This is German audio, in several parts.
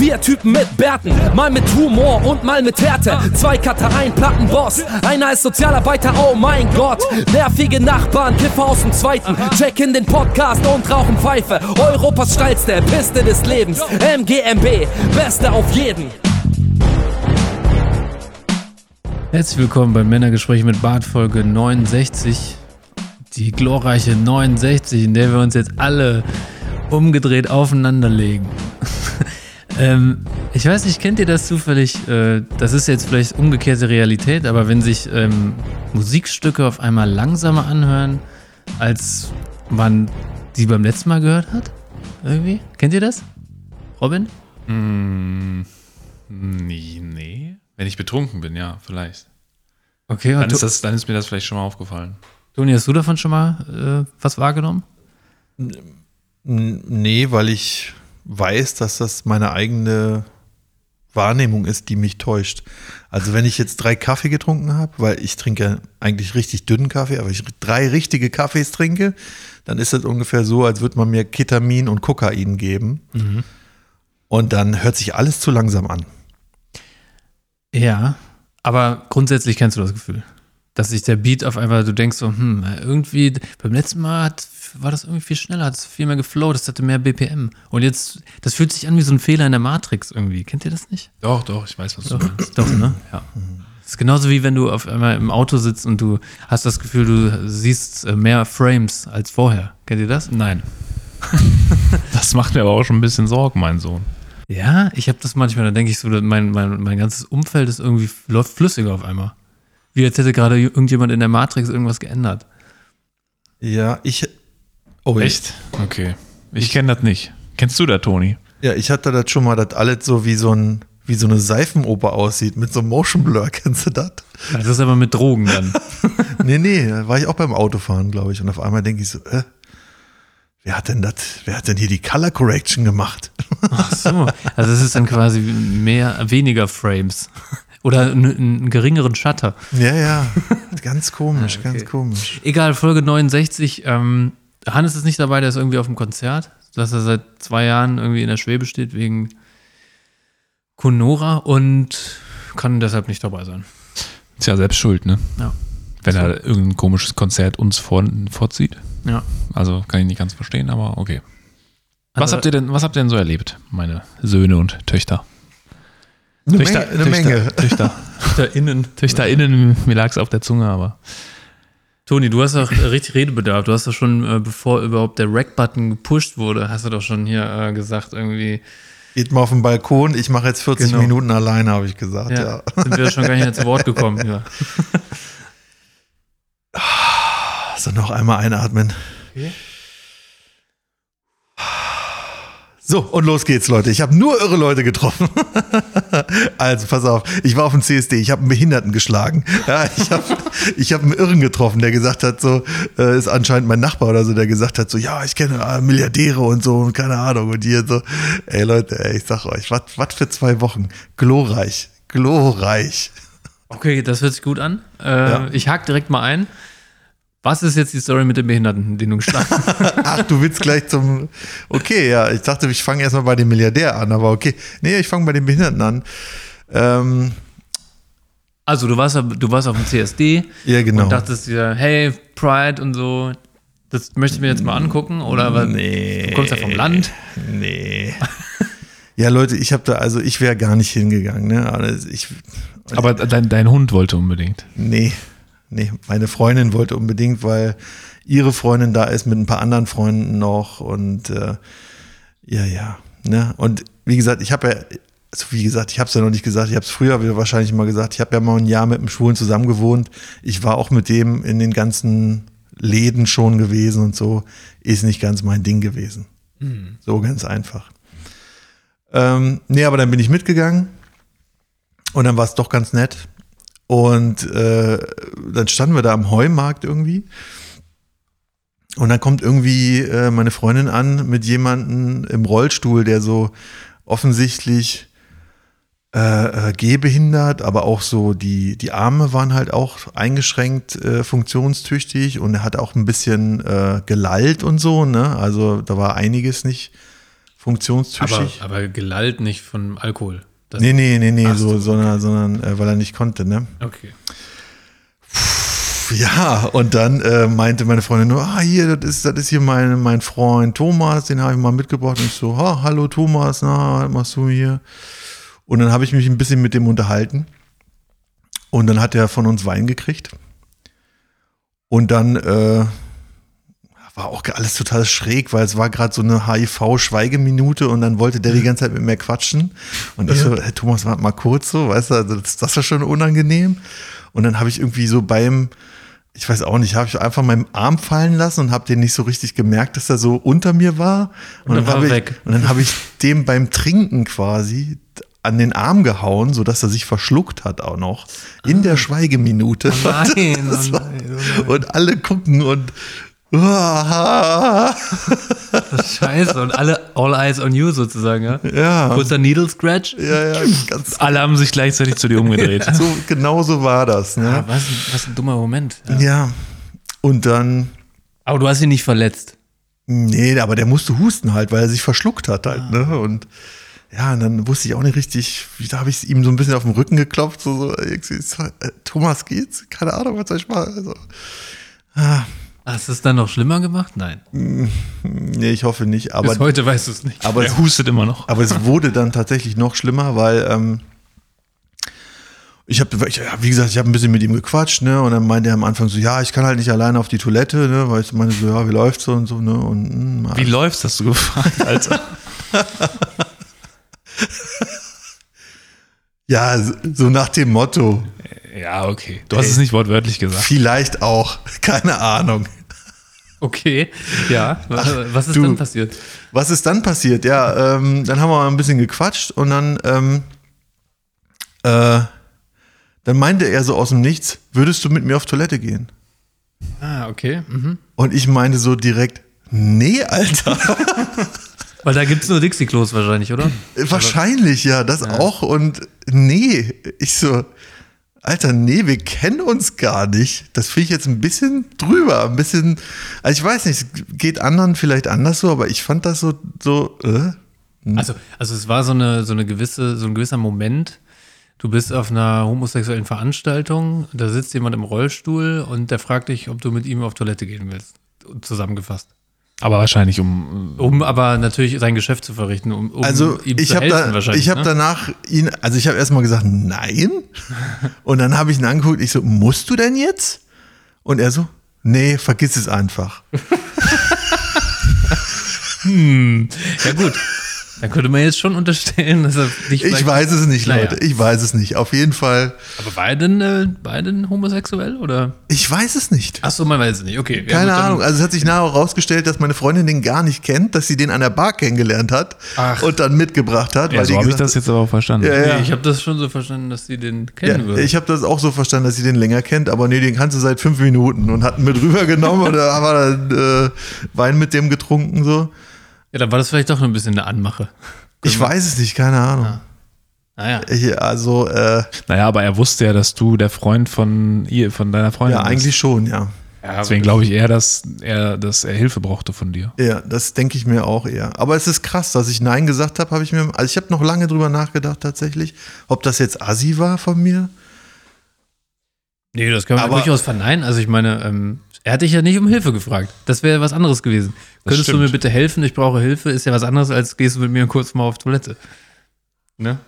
Vier Typen mit Bärten, mal mit Humor und mal mit Härte. Zwei Cutter, ein Plattenboss, einer ist Sozialarbeiter, oh mein Gott. Nervige Nachbarn, Kiffer aus dem Zweiten. Check in den Podcast und rauchen Pfeife. Europas steilste Piste des Lebens. MGMB, Beste auf jeden. Herzlich willkommen beim Männergespräch mit Bart Folge 69. Die glorreiche 69, in der wir uns jetzt alle umgedreht aufeinanderlegen. Ähm, ich weiß nicht, kennt ihr das zufällig? Äh, das ist jetzt vielleicht umgekehrte Realität, aber wenn sich ähm, Musikstücke auf einmal langsamer anhören, als man sie beim letzten Mal gehört hat? Irgendwie? Kennt ihr das? Robin? Mm, nee, nee. Wenn ich betrunken bin, ja, vielleicht. Okay, Dann ist, das, dann ist mir das vielleicht schon mal aufgefallen. Toni, hast du davon schon mal äh, was wahrgenommen? Nee, weil ich weiß, dass das meine eigene Wahrnehmung ist, die mich täuscht. Also wenn ich jetzt drei Kaffee getrunken habe, weil ich trinke eigentlich richtig dünnen Kaffee, aber ich drei richtige Kaffees trinke, dann ist das ungefähr so, als würde man mir Ketamin und Kokain geben. Mhm. Und dann hört sich alles zu langsam an. Ja, aber grundsätzlich kennst du das Gefühl, dass sich der Beat auf einmal, du denkst so, hm, irgendwie, beim letzten Mal hat, war das irgendwie viel schneller, hat es viel mehr geflowt, das hatte mehr BPM. Und jetzt, das fühlt sich an wie so ein Fehler in der Matrix irgendwie. Kennt ihr das nicht? Doch, doch, ich weiß, was du Doch, meinst. doch ne? Ja. Das ist genauso wie wenn du auf einmal im Auto sitzt und du hast das Gefühl, du siehst äh, mehr Frames als vorher. Kennt ihr das? Nein. Das macht mir aber auch schon ein bisschen Sorgen, mein Sohn. Ja, ich habe das manchmal, da denke ich so, mein, mein, mein ganzes Umfeld ist irgendwie, läuft flüssiger auf einmal. Wie als hätte gerade irgendjemand in der Matrix irgendwas geändert. Ja, ich. Oh, Echt? Okay. Ich kenne das nicht. Kennst du das, Toni? Ja, ich hatte das schon mal, dass alles so wie so ein wie so eine Seifenoper aussieht mit so einem Motion Blur. Kennst du das? Das ist aber mit Drogen dann. Nee, nee, da war ich auch beim Autofahren, glaube ich. Und auf einmal denke ich so, äh, wer hat denn das, wer hat denn hier die Color Correction gemacht? Ach so. Also es ist dann quasi mehr, weniger Frames. Oder einen, geringeren Shutter. Ja, ja, ganz komisch, Ah, okay. ganz komisch. Egal, Folge 69. Ähm, Hannes ist nicht dabei, der ist irgendwie auf dem Konzert, dass er seit zwei Jahren irgendwie in der Schwebe steht wegen Conora und kann deshalb nicht dabei sein. Ist ja selbst schuld, ne? Ja. Wenn er irgendein komisches Konzert uns vor, vorzieht. Ja. Also kann ich nicht ganz verstehen, aber okay. Was Also- habt ihr denn, was habt ihr denn so erlebt, meine Söhne und Töchter? Eine, Töchter, Menge, eine Töchter, Menge. Töchter, TöchterInnen. TöchterInnen, mir lag es auf der Zunge, aber. Toni, du hast doch richtig Redebedarf. Du hast doch schon, äh, bevor überhaupt der Rack-Button gepusht wurde, hast du doch schon hier äh, gesagt, irgendwie, Geht mal auf den Balkon, ich mache jetzt 40 Genau. Minuten alleine, habe ich gesagt, ja. ja, sind wir schon gar nicht mehr zu Wort gekommen. Ja. So, noch einmal einatmen. Okay. So, und los geht's, Leute. Ich habe nur irre Leute getroffen. also, pass auf. Ich war auf dem CSD. Ich habe einen Behinderten geschlagen. Ja, ich habe ich hab einen Irren getroffen, der gesagt hat, so, äh, ist anscheinend mein Nachbar oder so, der gesagt hat, so, ja, ich kenne äh, Milliardäre und so und keine Ahnung. Und hier so, ey Leute, ey, ich sag euch, was was für zwei Wochen. Glorreich. Glorreich. Okay, das hört sich gut an. Äh, Ja. Ich hake direkt mal ein. Was ist jetzt die Story mit dem Behinderten, den du geschlagen hast? Ach, du willst gleich zum. Okay, ja, ich dachte, ich fange erstmal bei dem Milliardär an, aber okay. Nee, ich fange bei den Behinderten an. Ähm, Also, du warst, du warst auf dem CSD ja, genau. und dachtest dir, hey, Pride und so, das möchte ich mir jetzt mal angucken. Oder was? nee. Du kommst ja vom Land. Nee. ja, Leute, ich habe da, also ich wäre gar nicht hingegangen, ne? Also ich, Aber dein, dein Hund wollte unbedingt. nee, nee, meine Freundin wollte unbedingt, weil ihre Freundin da ist mit ein paar anderen Freunden noch und äh, ja, ja, ne? Und wie gesagt, ich habe ja, also wie gesagt, ich habe es ja noch nicht gesagt, ich habe es früher wahrscheinlich mal gesagt, ich habe ja mal ein Jahr mit einem Schwulen zusammen gewohnt. Ich war auch mit dem in den ganzen Läden schon gewesen und so, ist nicht ganz mein Ding gewesen. So ganz einfach. Ähm, nee, aber dann bin ich mitgegangen und dann war es doch ganz nett. Und äh, dann standen wir da am Heumarkt irgendwie. Und dann kommt irgendwie äh, meine Freundin an mit jemandem im Rollstuhl, der so offensichtlich äh, äh, gehbehindert, aber auch so die, die Arme waren halt auch eingeschränkt äh, funktionstüchtig und er hat auch ein bisschen äh, gelallt und so, ne? Also da war einiges nicht funktionstüchtig. Aber, aber gelallt nicht von Alkohol. Das, nee, nee, nee, nee, Ach so, so. sondern, sondern äh, weil er nicht konnte, ne? Okay. Ja, und dann äh, meinte meine Freundin nur, ah, hier, das ist, das ist hier mein, mein Freund Thomas, den habe ich mal mitgebracht. Und ich so, ah, hallo Thomas, na, was machst du hier? Und dann habe ich mich ein bisschen mit dem unterhalten. Und dann hat er von uns Wein gekriegt. Und dann äh, war auch alles total schräg, weil es war gerade so eine HIV-Schweigeminute und dann wollte der die ganze Zeit mit mir quatschen. Und ich so, hey, Thomas, warte mal kurz so, weißt du, also das, das war schon unangenehm. Und dann habe ich irgendwie so beim, ich weiß auch nicht, habe ich einfach meinen Arm fallen lassen und habe den nicht so richtig gemerkt, dass er so unter mir war. Und, dann war habe er ich, weg. und dann habe ich dem beim Trinken quasi an den Arm gehauen, sodass er sich verschluckt hat auch noch. In der Schweigeminute. Ah. nein, oh war- nein, oh nein. Und alle gucken und Scheiße. Und alle all eyes on you sozusagen, ja? ja, Kurzer Needle Scratch. ja, ja, ganz Alle haben sich gleichzeitig zu dir umgedreht. so genau so war das, Ah, ne? was, ein- was ein dummer Moment. Ja. Ja. Und dann Aber du hast ihn nicht verletzt. Nee, aber der musste husten halt, weil er sich verschluckt hat halt, ne? Und ja, und dann wusste ich auch nicht richtig, wie da habe ich ihm so ein bisschen auf den Rücken geklopft, so, so äh, Thomas geht's? Keine Ahnung, was soll ich machen? Also, Hast du es dann noch schlimmer gemacht? Nein. nee, ich hoffe nicht, aber, Bis heute weißt du es nicht. aber, es, Er hustet immer noch. aber es wurde dann tatsächlich noch schlimmer, weil ähm, ich habe, wie gesagt, ich habe ein bisschen mit ihm gequatscht, ne? Und dann meinte er am Anfang so, ja, ich kann halt nicht alleine auf die Toilette, ne? Weil ich meine so, ja, wie läuft's so und so, ne? Und mh, Wie läuft's, hast du gefragt, Alter? ja, so nach dem Motto, ja, okay. Du hast es nicht wortwörtlich gesagt. vielleicht auch, keine Ahnung. Okay, ja. Was, was ist du. dann passiert? Was ist dann passiert? Ja, ähm, dann haben wir mal ein bisschen gequatscht und dann, ähm, äh, dann meinte er so aus dem Nichts, würdest du mit mir auf Toilette gehen? Ah, okay. Mhm. Und ich meinte so direkt, nee, Alter. Weil da gibt es nur Dixie-Klos wahrscheinlich, oder? Wahrscheinlich, ja, das auch. Und nee, ich so, Alter, nee, wir kennen uns gar nicht. Das finde ich jetzt ein bisschen drüber, ein bisschen, also ich weiß nicht, es geht anderen vielleicht anders so, aber ich fand das so, so, äh? Also, also es war so eine, so eine gewisse, so ein gewisser Moment. Du bist auf einer homosexuellen Veranstaltung, da sitzt jemand im Rollstuhl und der fragt dich, ob du mit ihm auf Toilette gehen willst. Zusammengefasst. Aber wahrscheinlich um. Um aber natürlich sein Geschäft zu verrichten, um, um Also ihm ich zu habe helfen da, wahrscheinlich. ich habe ne? danach ihn, also ich habe erstmal gesagt nein und dann habe ich ihn angeguckt. Ich so, musst du denn jetzt? Und er so, nee, vergiss es einfach. Ja gut, dann könnte man jetzt schon unterstellen, dass er dich Ich weiß es nicht, Naja. Leute. Ich weiß es nicht. Auf jeden Fall, Aber war er denn, äh, war er denn homosexuell oder? ich weiß es nicht. Achso, man weiß es nicht. Okay. ja, Keine gut, Ahnung. Also es hat sich nachher auch rausgestellt, dass meine Freundin den gar nicht kennt, dass sie den an der Bar kennengelernt hat Ach. und dann mitgebracht hat. Ja, so habe ich das jetzt aber auch verstanden. Ja, ja. Nee, ich habe das schon so verstanden, dass sie den kennen Ja, würde. ich habe das auch so verstanden, dass sie den länger kennt, aber nee, den kannst du seit fünf Minuten und hatten mit rübergenommen und da haben wir dann äh, Wein mit dem getrunken so. Ja, dann war das vielleicht doch ein bisschen eine Anmache. Ich weiß es nicht, keine Ahnung. Naja. Ich, also, äh, Naja, aber er wusste ja, dass du der Freund von ihr, von deiner Freundin ja, bist. eigentlich schon, ja. Deswegen glaube ich eher, dass er, dass er Hilfe brauchte von dir. Ja, das denke ich mir auch eher. Aber es ist krass, dass ich Nein gesagt habe, habe ich mir, also ich habe noch lange drüber nachgedacht tatsächlich, ob das jetzt Assi war von mir. Nee, das kann man Aber- durchaus verneinen. Also ich meine, ähm, er hat dich ja nicht um Hilfe gefragt. Das wäre was anderes gewesen. Könntest du stimmt. mir bitte helfen? Ich brauche Hilfe. Ist ja was anderes, als gehst du mit mir kurz mal auf Toilette. Ne?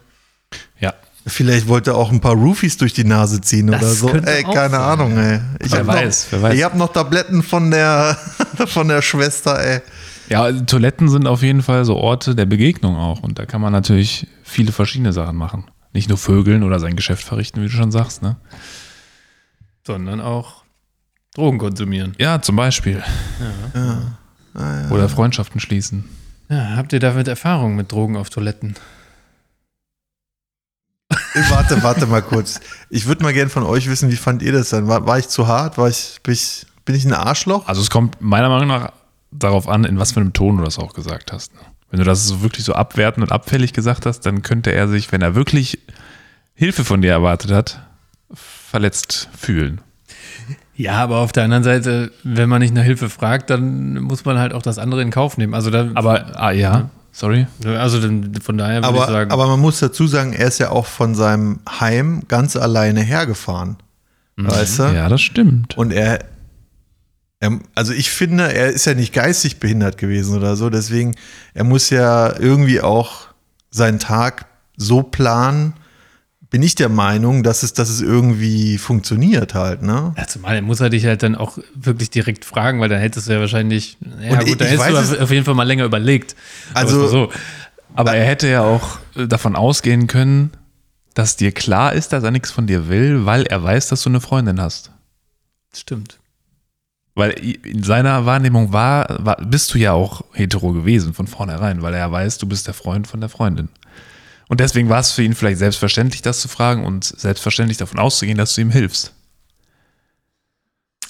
Ja. Vielleicht wollte er auch ein paar Roofies durch die Nase ziehen Das oder so. Ey, keine sein, Ahnung, ey. Ich Wer hab weiß, noch, wer weiß. Ich habe noch Tabletten von der, von der Schwester, ey. Ja, Toiletten sind auf jeden Fall so Orte der Begegnung auch. Und da kann man natürlich viele verschiedene Sachen machen. Nicht nur vögeln oder sein Geschäft verrichten, wie du schon sagst, ne? Sondern auch Drogen konsumieren. Ja, zum Beispiel. Oder Freundschaften schließen. Ja, habt ihr damit Erfahrung mit Drogen auf Toiletten? Warte, warte mal kurz. Ich würde mal gern von euch wissen, wie fand ihr das dann? War, war ich zu hart? War ich, bin, ich, bin ich ein Arschloch? Also es kommt meiner Meinung nach darauf an, in was für einem Ton du das auch gesagt hast. ne? Wenn du das so wirklich so abwertend und abfällig gesagt hast, dann könnte er sich, wenn er wirklich Hilfe von dir erwartet hat, verletzt fühlen. Ja, aber auf der anderen Seite, wenn man nicht nach Hilfe fragt, dann muss man halt auch das andere in Kauf nehmen. Also da, Aber ah, ja, Sorry. Also dann, von daher würde Aber, ich sagen, aber man muss dazu sagen, er ist ja auch von seinem Heim ganz alleine hergefahren. Weißt du? Ja, das stimmt. Und er, er, also ich finde, er ist ja nicht geistig behindert gewesen oder so, deswegen, er muss ja irgendwie auch seinen Tag so planen, bin ich der Meinung, dass es, dass es irgendwie funktioniert halt, ne? Ja, zumal muss er dich halt dann auch wirklich direkt fragen, weil dann hättest du ja wahrscheinlich, ja Und gut, dann ich hättest weiß du es- auf jeden Fall mal länger überlegt. Also- Aber so, Aber er hätte ja auch äh, davon ausgehen können, dass dir klar ist, dass er nichts von dir will, weil er weiß, dass du eine Freundin hast. stimmt. Weil in seiner Wahrnehmung war, war, bist du ja auch hetero gewesen von vornherein, weil er weiß, du bist der Freund von der Freundin. Und deswegen war es für ihn vielleicht selbstverständlich, das zu fragen und selbstverständlich davon auszugehen, dass du ihm hilfst.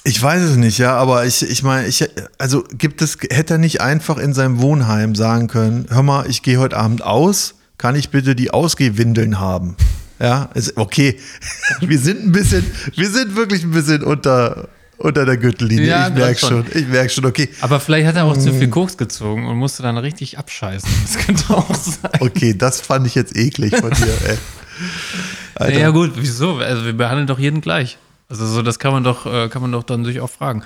Ich weiß es nicht, ja, aber ich, ich meine, ich, also gibt es, hätte er nicht einfach in seinem Wohnheim sagen können, hör mal, ich gehe heute Abend aus, kann ich bitte die Ausgehwindeln haben? Ja, ist okay. Wir sind ein bisschen, wir sind wirklich ein bisschen unter, unter der Gürtellinie. Ja, ich merke schon, schon. ich merke schon, okay. Aber vielleicht hat er auch Mm. zu viel Koks gezogen und musste dann richtig abscheißen. Das könnte auch sein. Okay, das fand ich jetzt eklig von dir, ey. Alter. Ja gut, wieso? Also wir behandeln doch jeden gleich. Also so, das kann man doch, äh, kann man doch dann sich auch fragen.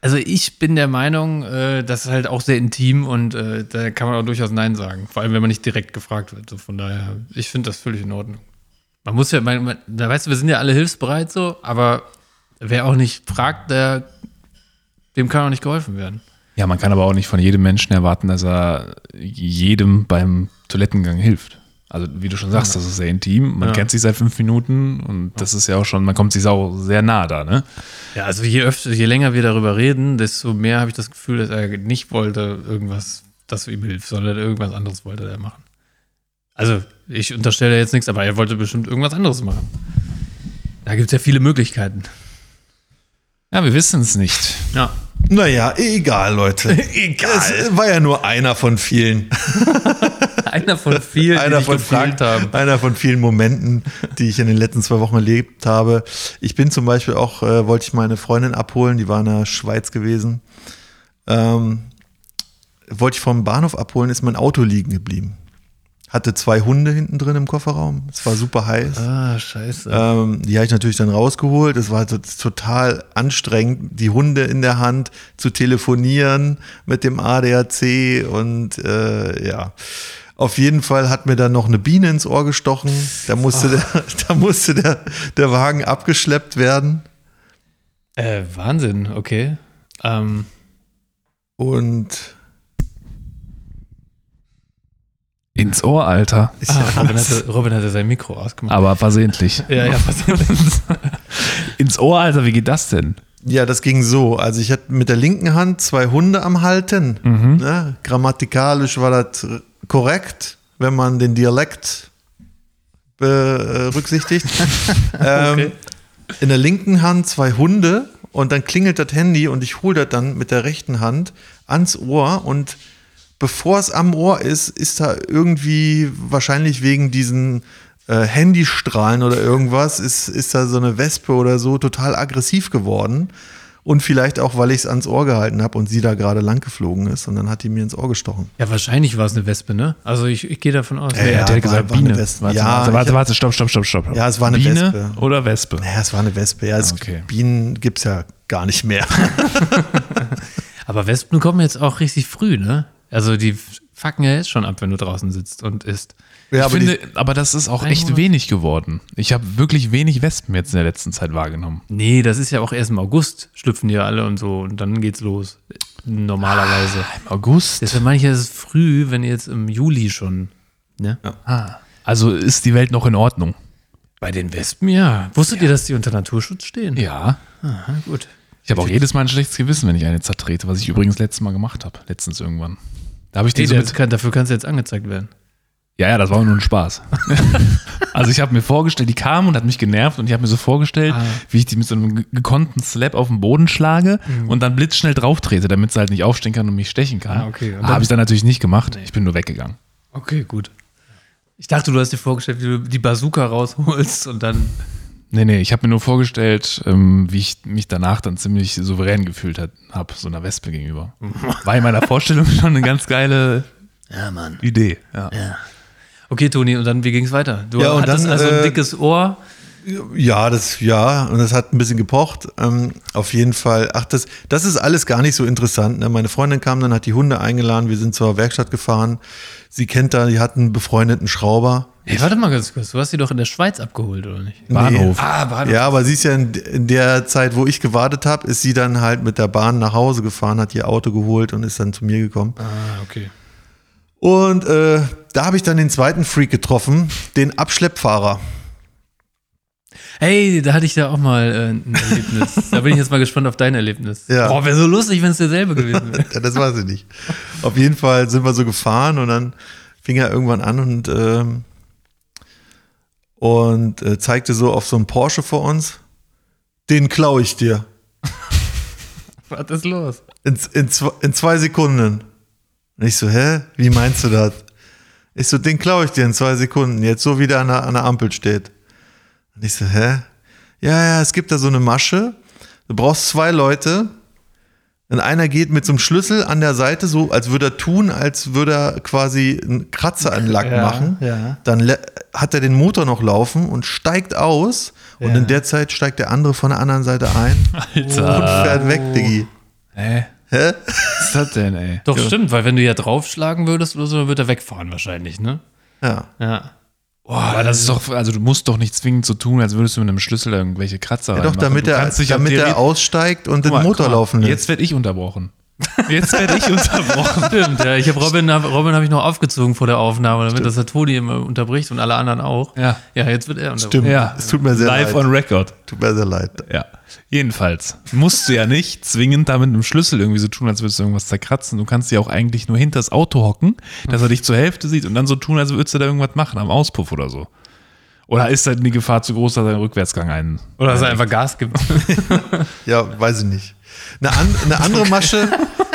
Also ich bin der Meinung, äh, das ist halt auch sehr intim und äh, da kann man auch durchaus Nein sagen. Vor allem, wenn man nicht direkt gefragt wird. So von daher, ich finde das völlig in Ordnung. Man muss ja, man, man, da weißt du, wir sind ja alle hilfsbereit so, aber wer auch nicht fragt, der, dem kann auch nicht geholfen werden. Ja, man kann aber auch nicht von jedem Menschen erwarten, dass er jedem beim Toilettengang hilft. Also wie du schon sagst, das ist sehr intim. Man Ja. kennt sich seit fünf Minuten und das ist ja auch schon, man kommt sich auch sehr nah da, ne? Ja, also je öfter, je länger wir darüber reden, desto mehr habe ich das Gefühl, dass er nicht wollte, irgendwas, dass du ihm hilfst, sondern irgendwas anderes wollte er machen. Also, ich unterstelle jetzt nichts, aber er wollte bestimmt irgendwas anderes machen. Da gibt es ja viele Möglichkeiten. Ja, wir wissen es nicht. Ja. Naja, egal, Leute. Es war ja nur einer von vielen. Einer von vielen, die einer dich von gefragt vielen, haben. Einer von vielen Momenten, die ich in den letzten zwei Wochen erlebt habe. Ich bin zum Beispiel auch, äh, wollte ich meine Freundin abholen, die war in der Schweiz gewesen. Ähm, wollte ich vom Bahnhof abholen, ist mein Auto liegen geblieben. Hatte zwei Hunde hinten drin im Kofferraum. Es war super heiß. Ah, scheiße. Ähm, die habe ich natürlich dann rausgeholt. Es war to- total anstrengend, die Hunde in der Hand zu telefonieren mit dem ADAC und äh, ja. Auf jeden Fall hat mir dann noch eine Biene ins Ohr gestochen. Da musste, der, da musste der, der Wagen abgeschleppt werden. Äh, Wahnsinn, okay. Ähm, Und Ins Ohr, Alter. ah, Robin, hatte, Robin hatte sein Mikro ausgemacht. Aber versehentlich. Ja, ja, was Ins Ohr, Alter, wie geht das denn? ja, das ging so. Also ich hatte mit der linken Hand zwei Hunde am Halten. Ne? Grammatikalisch war das äh, korrekt, wenn man den Dialekt berücksichtigt. ähm, in der linken Hand zwei Hunde und dann klingelt das Handy und ich hole das dann mit der rechten Hand ans Ohr und bevor es am Ohr ist, ist da irgendwie wahrscheinlich wegen diesen äh, Handystrahlen oder irgendwas, ist, ist da so eine Wespe oder so total aggressiv geworden. Und vielleicht auch, weil ich es ans Ohr gehalten habe und sie da gerade lang geflogen ist und dann hat die mir ins Ohr gestochen. ja, wahrscheinlich war es eine Wespe, ne? Also ich, ich gehe davon aus. Ja, ja. Der hat gesagt war eine Biene. Wespe. Warte, Ja, warte, warte, warte, stopp, stopp, stopp, stopp. Ja, es war eine Biene Wespe. oder Wespe? Naja, es war eine Wespe. Ja, es, Okay. Bienen gibt es ja gar nicht mehr. Aber Wespen kommen jetzt auch richtig früh, ne? Also die fucken ja jetzt schon ab, wenn du draußen sitzt und isst. ja, ich aber finde, die, aber das ist auch echt Monat. wenig geworden. Ich habe wirklich wenig Wespen jetzt in der letzten Zeit wahrgenommen. Nee, das ist ja auch erst im August, schlüpfen die ja alle und so und dann geht's los. Normalerweise. Im August? Deshalb meine ich, es ist früh, wenn jetzt im Juli schon. Ne? Ah, also ist die Welt noch in Ordnung? Bei den Wespen, ja. Wusstet ihr, dass die unter Naturschutz stehen? Ja. Aha, gut. Ich habe auch jedes Mal ein schlechtes Gewissen, wenn ich eine zertrete, was ich übrigens letztes Mal gemacht habe. Letztens irgendwann. Da habe ich die Nee, so kann, dafür kannst du jetzt angezeigt werden. Ja, ja, das war nur ein Spaß. also ich habe mir vorgestellt, die kam und hat mich genervt und ich habe mir so vorgestellt, Ah. wie ich die mit so einem ge- gekonnten Slap auf den Boden schlage und dann blitzschnell drauf trete, damit sie halt nicht aufstehen kann und mich stechen kann. Ah, okay. Habe ich dann natürlich nicht gemacht. Ich bin nur weggegangen. Okay, gut. Ich dachte, du hast dir vorgestellt, wie du die Bazooka rausholst und dann. Nee, nee, ich habe mir nur vorgestellt, ähm, wie ich mich danach dann ziemlich souverän gefühlt habe, so einer Wespe gegenüber. War in meiner Vorstellung schon eine ganz geile Ja, Mann. Idee. Ja. Ja. Okay, Toni, und dann, wie ging es weiter? Du Ja, hattest dann, also ein äh, dickes Ohr. Ja, das, ja, und das hat ein bisschen gepocht. Ähm, auf jeden Fall, ach, das, das ist alles gar nicht so interessant. Ne? Meine Freundin kam dann, hat die Hunde eingeladen, wir sind zur Werkstatt gefahren. Sie kennt da, die hat einen befreundeten Schrauber. Hey, warte mal ganz kurz, du hast sie doch in der Schweiz abgeholt, oder nicht? Bahnhof. Ah, Bahnhof. Ja, aber sie ist ja in, in der Zeit, wo ich gewartet habe, ist sie dann halt mit der Bahn nach Hause gefahren, hat ihr Auto geholt und ist dann zu mir gekommen. Ah, okay. Und äh, da habe ich dann den zweiten Freak getroffen, den Abschleppfahrer. Hey, da hatte ich ja auch mal äh, ein Erlebnis. da bin ich jetzt mal gespannt auf dein Erlebnis. Ja. Boah, wäre so lustig, wenn es derselbe gewesen wäre. Ja, das weiß ich nicht. Auf jeden Fall sind wir so gefahren und dann fing er irgendwann an und, ähm, und äh, zeigte so auf so einen Porsche vor uns. Den klaue ich dir. Was ist los? In, in, in zwei Sekunden. Und ich so, hä? Wie meinst du das? Ich so, den klaue ich dir in zwei Sekunden, jetzt so wie der an der, an der Ampel steht. Und ich so, hä? Ja, ja, es gibt da so eine Masche. Du brauchst zwei Leute. Und einer geht mit so einem Schlüssel an der Seite, so als würde er tun, als würde er quasi einen Kratzer an Lack Ja, machen. ja. Dann hat er den Motor noch laufen und steigt aus. Und Ja. in der Zeit steigt der andere von der anderen Seite ein und fährt weg, Diggi. Hä? Hä? Was ist das denn, ey? Doch, stimmt, weil wenn du ja draufschlagen würdest oder so, dann wird er wegfahren wahrscheinlich, ne? Ja. Ja. Aber das ist doch, also du musst doch nicht zwingend so tun, als würdest du mit einem Schlüssel irgendwelche Kratzer Ja, doch, reinmachen. damit Du er, damit er aussteigt und den mal, Motor mal, laufen lässt. Jetzt werde ich unterbrochen. Jetzt werde ich unterbrochen. Stimmt, ja. Ich habe Robin, Robin habe ich noch aufgezogen vor der Aufnahme, damit das der Toni immer unterbricht und alle anderen auch. Ja. Ja, jetzt wird er unterbrochen. Stimmt. Ja, Es tut mir sehr Live leid. on record. Tut mir sehr leid. Ja. Jedenfalls musst du ja nicht zwingend da mit einem Schlüssel irgendwie so tun, als würdest du irgendwas zerkratzen. Du kannst ja auch eigentlich nur hinter das Auto hocken, dass er dich zur Hälfte sieht und dann so tun, als würdest du da irgendwas machen, am Auspuff oder so. Oder ist dann die Gefahr zu groß, dass er einen Rückwärtsgang ein. Oder dass er einfach Gas gibt. Ja, weiß ich nicht. Eine, an, eine andere Masche,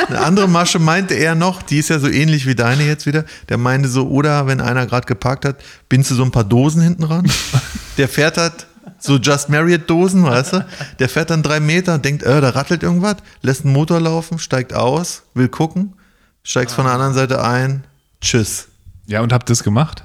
eine andere Masche meinte er noch, die ist ja so ähnlich wie deine jetzt wieder. Der meinte so, oder wenn einer gerade geparkt hat, bindst du so ein paar Dosen hinten ran. Der fährt halt so Just Marriott Dosen, weißt du? Der fährt dann drei Meter, denkt, äh, da rattelt irgendwas, lässt einen Motor laufen, steigt aus, will gucken, steigst von der anderen Seite ein, tschüss. Ja, und habt das gemacht?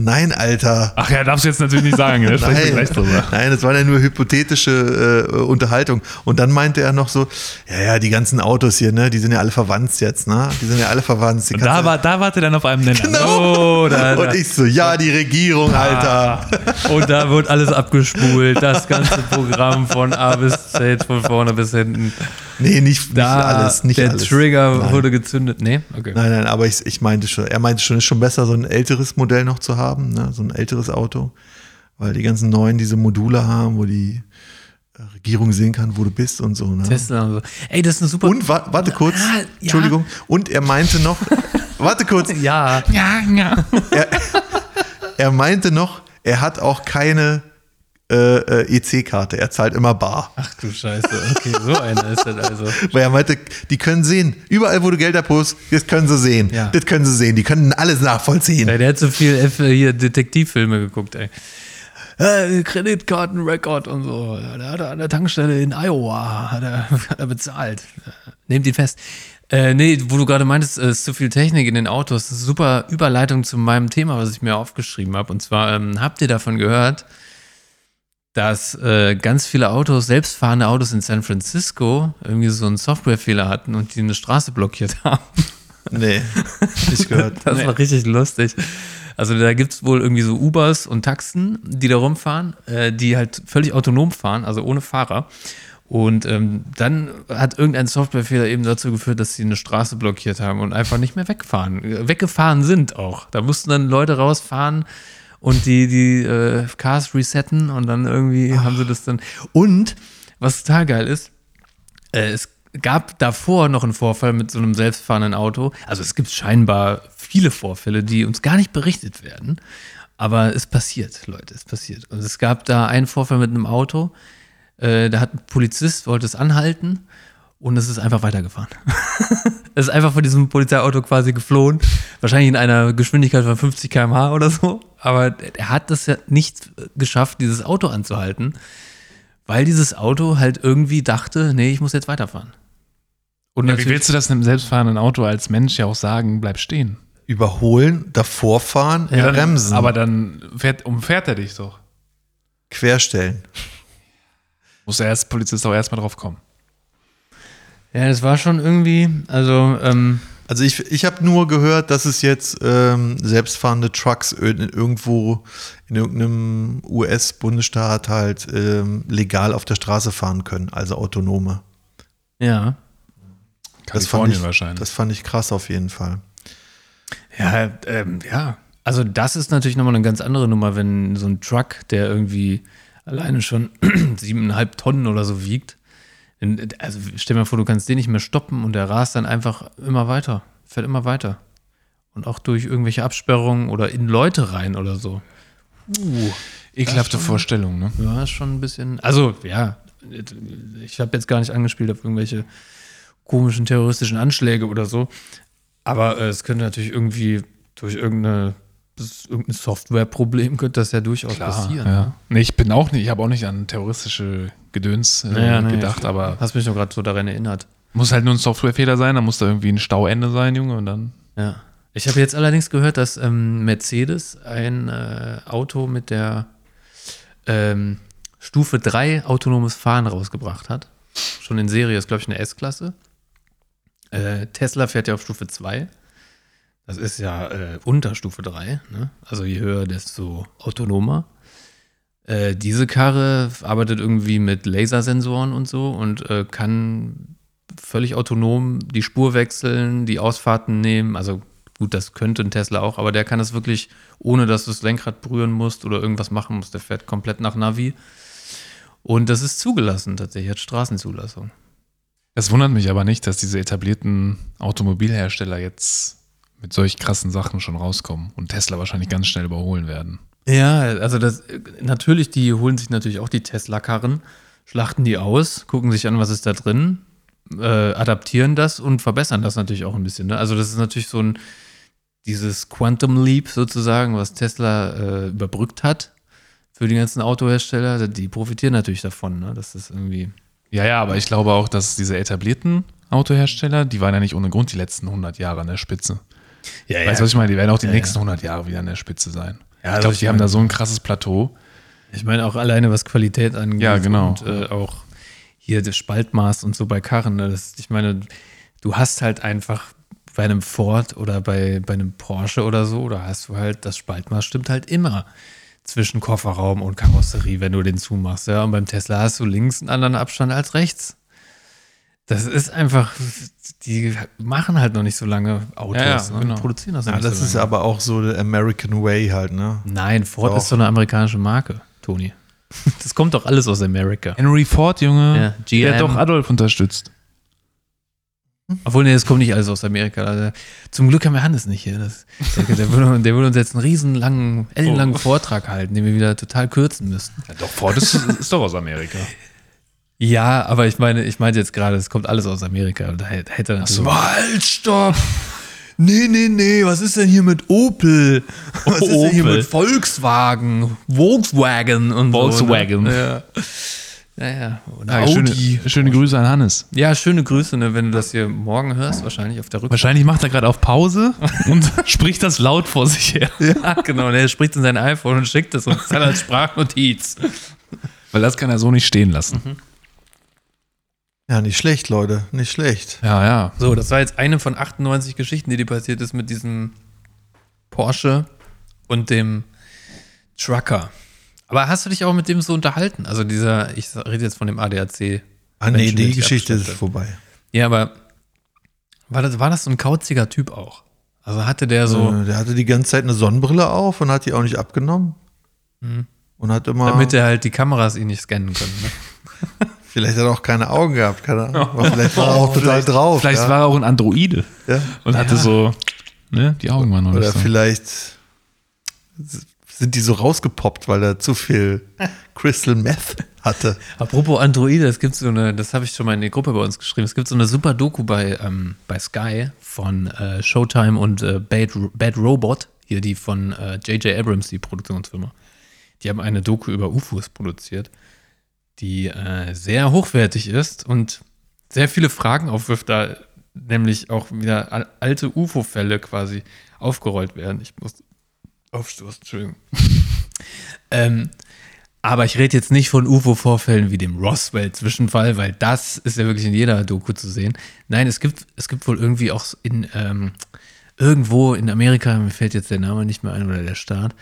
Nein, Alter. Ach ja, darfst du jetzt natürlich nicht sagen, ne? Nein, nein, das war ja nur hypothetische äh, Unterhaltung. Und dann meinte er noch so, ja, ja, die ganzen Autos hier, ne, die sind ja alle verwandt jetzt, ne? Die sind ja alle verwandt. Und da, war, da wart ihr dann auf einem Nenner. Genau. Oh, da, Und da. ich so, ja, die Regierung, Alter. Und da wird alles abgespult. Das ganze Programm von A bis Z, von vorne bis hinten. Nee, nicht, nicht Da alles, nicht der alles. Trigger nein. wurde gezündet. Nee? Okay. Nein, nein, aber ich, ich meinte schon, er meinte schon, ist schon besser, so ein älteres Modell noch zu haben, ne? so ein älteres Auto. Weil die ganzen neuen diese Module haben, wo die äh, Regierung sehen kann, wo du bist und so. Ne? Tesla und so. Ey, das ist eine super. Und wa warte kurz, Ah, ja. Entschuldigung. Und er meinte noch, warte kurz, ja. Ja, ja. er meinte noch, er hat auch keine äh, äh, EC-Karte, er zahlt immer bar. Ach du Scheiße. Okay, so einer ist das also. Weil er meinte, die können sehen, überall wo du Geld abholst, das können sie sehen. Ja. Das können sie sehen, die können alles nachvollziehen. Der hat so viel F hier Detektivfilme geguckt, ey. Äh, Kreditkartenrekord und so. Da hat er an der Tankstelle in Iowa hat er, hat er bezahlt. Nehmt ihn fest. Äh, nee, wo du gerade meintest, es ist zu viel Technik in den Autos. Das ist eine super Überleitung zu meinem Thema, was ich mir aufgeschrieben habe. Und zwar, ähm, habt ihr davon gehört, dass äh, ganz viele Autos, selbstfahrende Autos in San Francisco, irgendwie so einen Softwarefehler hatten und die eine Straße blockiert haben? Nee, nicht gehört. Das war richtig lustig. Also da gibt es wohl irgendwie so Ubers und Taxen, die da rumfahren, äh, die halt völlig autonom fahren, also ohne Fahrer. Und ähm, dann hat irgendein Softwarefehler eben dazu geführt, dass sie eine Straße blockiert haben und einfach nicht mehr wegfahren. Äh, Weggefahren sind auch. Da mussten dann Leute rausfahren und die, die äh, Cars resetten und dann irgendwie haben sie das dann. Und was total geil ist, äh, es gab davor noch einen Vorfall mit so einem selbstfahrenden Auto. Also es gibt scheinbar viele Vorfälle, die uns gar nicht berichtet werden. Aber es passiert, Leute, es passiert. Und es gab da einen Vorfall mit einem Auto. Äh, da hat ein Polizist, wollte es anhalten und es ist einfach weitergefahren. es ist einfach von diesem Polizeiauto quasi geflohen. Wahrscheinlich in einer Geschwindigkeit von 50 km/h oder so. Aber er hat es ja nicht geschafft, dieses Auto anzuhalten, weil dieses Auto halt irgendwie dachte, nee, ich muss jetzt weiterfahren. Und Ja, wie willst du das einem selbstfahrenden Auto als Mensch ja auch sagen, bleib stehen? Überholen, davor fahren, Ja, bremsen, Aber dann fährt, umfährt er dich doch. querstellen. Muss der erst Polizist auch erstmal drauf kommen. Ja, das war schon irgendwie, also, ähm, Also ich, ich habe nur gehört, dass es jetzt ähm, selbstfahrende Trucks ir- irgendwo in irgendeinem US-Bundesstaat halt ähm, legal auf der Straße fahren können, also autonome. ja. Das fand, Kalifornien ich, wahrscheinlich. das fand ich krass auf jeden Fall. Ja, ähm, ja. Also das ist natürlich nochmal eine ganz andere Nummer, wenn so ein Truck, der irgendwie alleine schon siebeneinhalb Tonnen oder so wiegt. Also stell dir mal vor, du kannst den nicht mehr stoppen und der rast dann einfach immer weiter, fährt immer weiter. Und auch durch irgendwelche Absperrungen oder in Leute rein oder so. Uh, Ekelhafte Vorstellung, ne? ja, ist schon ein bisschen. Also, ja, ich habe jetzt gar nicht angespielt auf irgendwelche komischen terroristischen Anschläge oder so. Aber äh, es könnte natürlich irgendwie durch irgendeine, irgendein Softwareproblem könnte das ja durchaus passieren. ne? Ja. Nee, ich bin auch nicht, ich habe auch nicht an terroristische Gedöns äh, Naja, nee, gedacht, ich- aber Hast mich nur gerade so daran erinnert. muss halt nur ein Softwarefehler sein, dann muss da irgendwie ein Stauende sein, Junge, und dann. Ja. Ich habe jetzt allerdings gehört, dass ähm, Mercedes ein äh, Auto mit der ähm, Stufe 3 autonomes Fahren rausgebracht hat. Schon in Serie, ist glaube ich eine S-Klasse. Äh, Tesla fährt ja auf Stufe 2. Das ist ja äh, unter Stufe 3. Ne? Also je höher, desto autonomer. Äh, diese Karre arbeitet irgendwie mit Lasersensoren und so und äh, kann völlig autonom die Spur wechseln, die Ausfahrten nehmen. Also gut, das könnte ein Tesla auch, aber der kann das wirklich, ohne dass du das Lenkrad berühren musst oder irgendwas machen musst. Der fährt komplett nach Navi. Und das ist zugelassen tatsächlich, hat Straßenzulassung. Es wundert mich aber nicht, dass diese etablierten Automobilhersteller jetzt mit solch krassen Sachen schon rauskommen und Tesla wahrscheinlich ganz schnell überholen werden. Ja, also das natürlich, die holen sich natürlich auch die Tesla-Karren, schlachten die aus, gucken sich an, was ist da drin, äh, adaptieren das und verbessern das natürlich auch ein bisschen. Ne? Also das ist natürlich so ein dieses Quantum Leap sozusagen, was Tesla äh, überbrückt hat für die ganzen Autohersteller, die profitieren natürlich davon. Ne? Das ist irgendwie Ja, ja, aber ich glaube auch, dass diese etablierten Autohersteller, die waren ja nicht ohne Grund die letzten 100 Jahre an der Spitze. ja, Weißt du, was ich meine? Die werden auch die Ja, nächsten ja. 100 Jahre wieder an der Spitze sein. Ja, ich glaube, ich die haben da so ein krasses Plateau. Ich meine auch alleine, was Qualität angeht. Ja, genau. Und äh, auch hier das Spaltmaß und so bei Karren. Ne? Das, ich meine, du hast halt einfach bei einem Ford oder bei, bei einem Porsche oder so, da hast du halt, das Spaltmaß stimmt halt immer zwischen Kofferraum und Karosserie, wenn du den zumachst. Ja? Und beim Tesla hast du links einen anderen Abstand als rechts. Das ist einfach, die machen halt noch nicht so lange Autos Ja, ja, ne? und genau. produzieren das Ja, nicht das so ist lange. aber auch so der American Way halt, ne? Nein, Ford Doch. ist so eine amerikanische Marke, Toni. Das kommt doch alles aus Amerika. Henry Ford, Junge, Ja, der hat GM. doch Adolf unterstützt. Obwohl, nee, das kommt nicht alles aus Amerika. Also, zum Glück haben wir Hannes nicht hier. Das, der, der, würde, der würde uns jetzt einen riesen langen, ellenlangen Oh. Vortrag halten, den wir wieder total kürzen müssten. Ja, doch, Ford ist, ist doch aus Amerika. Ja, aber ich meine, ich meinte jetzt gerade, es kommt alles aus Amerika. Und da hätte er so. Halt, stopp! Nee, nee, nee, was ist denn hier mit Opel? Was ist denn hier mit Volkswagen? Volkswagen und Volkswagen. so. Ne? Ja. Ja, ja. Audi. schöne, schöne Grüße an Hannes. Ja, schöne Grüße, ne, wenn du das hier morgen hörst, wahrscheinlich auf der Rückfahrt. Wahrscheinlich macht er gerade auf Pause und spricht das laut vor sich her. Ja, genau. Und er spricht in sein iPhone und schickt es uns dann als Sprachnotiz. Weil das kann er so nicht stehen lassen. Ja, nicht schlecht, Leute, nicht schlecht. Ja, ja. So, das war jetzt eine von 98 Geschichten, die dir passiert ist mit diesem Porsche und dem Trucker. Aber hast du dich auch mit dem so unterhalten? Also dieser, ich rede jetzt von dem ADAC. Ah, nee, die Geschichte ist vorbei. Ja, aber war das, war das so ein kauziger Typ auch? Also hatte der so, Äh, Der hatte die ganze Zeit eine Sonnenbrille auf und hat die auch nicht abgenommen. Und hat immer. damit er halt die Kameras ihn nicht scannen können. Ne? vielleicht hat er auch keine Augen gehabt, keine Ahnung. Aber vielleicht war er auch total drauf. Vielleicht ja. war er auch ein Androide ja. und hatte so, ne, die Augen waren noch Oder nicht so. vielleicht sind die so rausgepoppt, weil er zu viel Crystal Meth hatte. Apropos Androide, es gibt so eine, das habe ich schon mal in die Gruppe bei uns geschrieben, es gibt so eine super Doku bei, ähm, bei Sky von äh, Showtime und äh, Bad, Bad Robot hier die von J.J. Abrams, die Produktionsfirma. Die haben eine Doku über UFOs produziert, die äh, sehr hochwertig ist und sehr viele Fragen aufwirft, da nämlich auch wieder al- alte UFO-Fälle quasi aufgerollt werden. Ich muss aufstoßen, Entschuldigung. ähm, aber ich rede jetzt nicht von UFO-Vorfällen wie dem Roswell-Zwischenfall, weil das ist ja wirklich in jeder Doku zu sehen. Nein, es gibt, es gibt wohl irgendwie auch in ähm, irgendwo in Amerika, mir fällt jetzt der Name nicht mehr ein oder der Staat,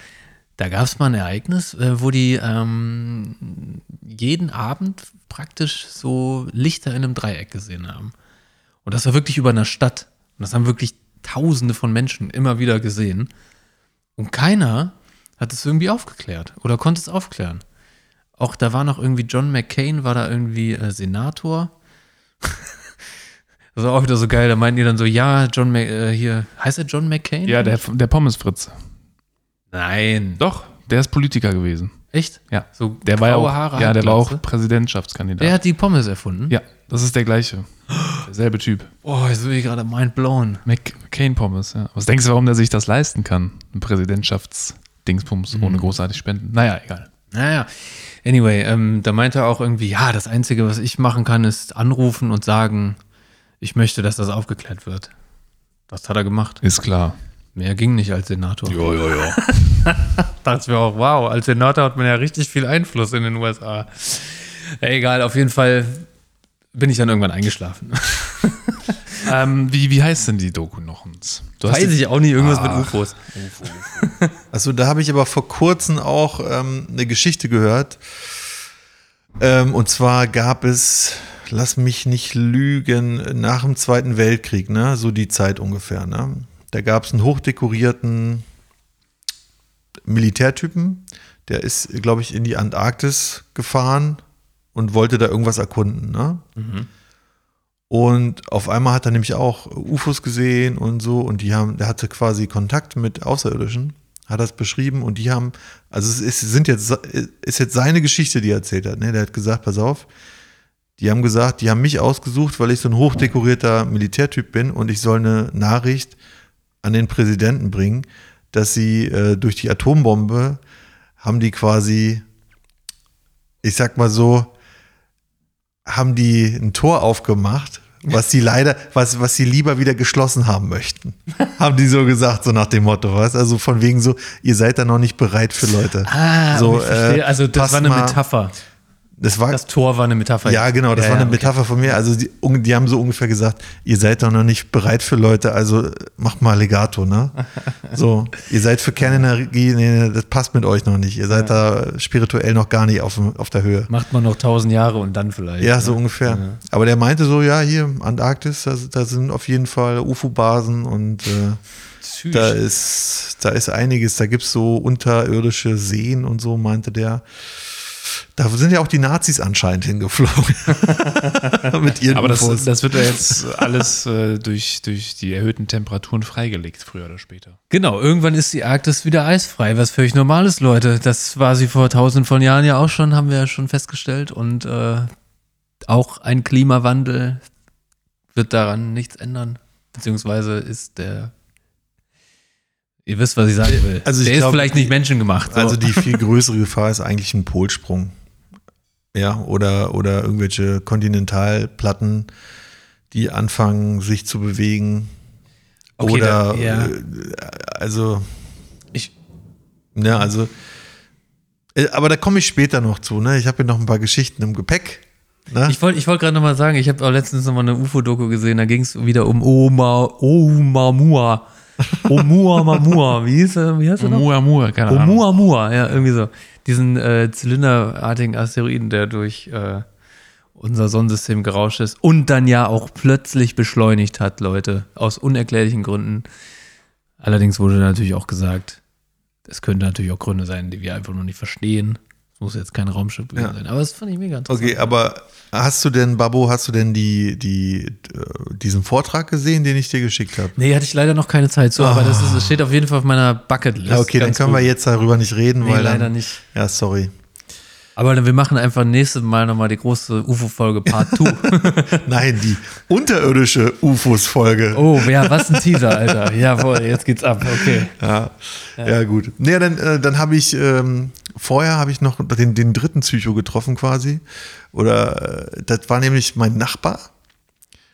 da gab es mal ein Ereignis, äh, wo die ähm, jeden Abend praktisch so Lichter in einem Dreieck gesehen haben. Und das war wirklich über einer Stadt. Und das haben wirklich Tausende von Menschen immer wieder gesehen. Und keiner hat es irgendwie aufgeklärt oder konnte es aufklären. Auch da war noch irgendwie John McCain, war da irgendwie äh, Senator. das war auch wieder so geil. Da meinten die dann so, ja, John äh, hier, heißt er John McCain? Ja, der, der Pommesfritz. Nein. Doch, der ist Politiker gewesen. Echt? Ja. So Der war graue auch, Haare, ja, der war auch? Präsidentschaftskandidat. Der hat die Pommes erfunden? ja, das ist der gleiche. Derselbe Typ. Oh, jetzt bin ich gerade mind blown. Mc- McCain-Pommes, ja. Was denkst du, warum der sich das leisten kann? Ein Präsidentschaftsdingsbums ohne großartig Spenden. Naja, egal. Naja, anyway, ähm, da meinte er auch irgendwie, ja, das Einzige, was ich machen kann, ist anrufen und sagen, ich möchte, dass das aufgeklärt wird. Das hat er gemacht. Ist klar. Mehr ging nicht als Senator. Jo, jo, jo. dachte ich mir auch, wow, als Senator hat man ja richtig viel Einfluss in den USA. Ja, egal, auf jeden Fall bin ich dann irgendwann eingeschlafen. ähm, wie, wie heißt denn die Doku noch? Du Weiß ich auch nicht, irgendwas mit Ach. UFOs. Also da habe ich aber vor kurzem auch ähm, eine Geschichte gehört. Ähm, und zwar gab es, lass mich nicht lügen, nach dem Zweiten Weltkrieg, ne, so die Zeit ungefähr, ne. Da gab es einen hochdekorierten Militärtypen, der ist, glaube ich, in die Antarktis gefahren und wollte da irgendwas erkunden, ne. Und auf einmal hat er nämlich auch UFOs gesehen und so und die haben, der hatte quasi Kontakt mit Außerirdischen, hat das beschrieben und die haben, also es ist, sind jetzt, ist jetzt seine Geschichte, die er erzählt hat, ne? Der hat gesagt, pass auf, die haben gesagt, die haben mich ausgesucht, weil ich so ein hochdekorierter Militärtyp bin und ich soll eine Nachricht an den Präsidenten bringen, dass sie äh, durch die Atombombe haben die quasi, ich sag mal so, haben die ein Tor aufgemacht, was sie leider, was, was sie lieber wieder geschlossen haben möchten. haben die so gesagt, so nach dem Motto, was? Also von wegen so, ihr seid da noch nicht bereit für Leute. Ah, so, ich verstehe. äh, also das war eine mal- Metapher. Das war, Das Tor war eine Metapher. ja, genau, das Ja, war ja, eine okay. Metapher von mir. Also die, die haben so ungefähr gesagt, ihr seid doch noch nicht bereit für Leute, also äh, macht mal Legato, ne? So, ihr seid für Kernenergie, nee, das passt mit euch noch nicht. Ihr seid da spirituell noch gar nicht auf, auf der Höhe. Macht man noch tausend Jahre und dann vielleicht. Ja, ne? so ungefähr. Aber der meinte so, ja, hier, Antarktis, da, da sind auf jeden Fall UFO-Basen und äh, da ist, da ist einiges, da gibt's so unterirdische Seen und so, meinte der. Da sind ja auch die Nazis anscheinend hingeflogen. Mit ihren Aber das, das wird ja jetzt alles äh, durch, durch die erhöhten Temperaturen freigelegt, früher oder später. Genau, irgendwann ist die Arktis wieder eisfrei, was völlig normal ist, Leute. Das war sie vor tausenden von Jahren ja auch schon, haben wir ja schon festgestellt. Und äh, auch ein Klimawandel wird daran nichts ändern. Beziehungsweise ist der. Ihr wisst, was ich sagen will. Also ich der glaub- ist vielleicht nicht menschengemacht. So. Also die viel größere Gefahr ist eigentlich ein Polsprung. Ja, oder, oder irgendwelche Kontinentalplatten, die anfangen, sich zu bewegen. Okay, oder, da- ja. äh, also, ich, ja, also, äh, aber da komme ich später noch zu, ne? Ich habe hier noch ein paar Geschichten im Gepäck. Ne? ich wollte ich wollt gerade nochmal sagen, ich habe auch letztens nochmal eine UFO-Doku gesehen, da ging es wieder um Oma, Oumamua. Oumuamamua. Wie hieß er? Wie heißt er noch? Muamua, keine Ahnung. Oumuamua, ja, irgendwie so. Diesen äh, zylinderartigen Asteroiden, der durch äh, unser Sonnensystem gerauscht ist und dann ja auch plötzlich beschleunigt hat, Leute, aus unerklärlichen Gründen. Allerdings wurde natürlich auch gesagt, es könnte natürlich auch Gründe sein, die wir einfach noch nicht verstehen. Es muss jetzt kein Raumschiff Ja. sein. Aber das fand ich mega interessant. Okay, aber hast du denn, Babo, hast du denn die, die, äh, diesen Vortrag gesehen, den ich dir geschickt habe? Nee, hatte ich leider noch keine Zeit zu, aber das, ist, das steht auf jeden Fall auf meiner Bucketlist. Ja, okay, dann können wir gut. jetzt darüber nicht reden, Nee, weil leider dann, nicht. Ja, sorry. Aber dann, wir machen einfach nächstes Mal nochmal die große UFO-Folge Part 2. Nein, die unterirdische UFOs-Folge. oh, ja, was ein Teaser, Alter. Jawohl, jetzt geht's ab. Okay. Ja, ja. gut. Nee, dann, äh, dann habe ich, ähm, vorher habe ich noch den, den dritten Psycho getroffen quasi. Oder äh, das war nämlich mein Nachbar.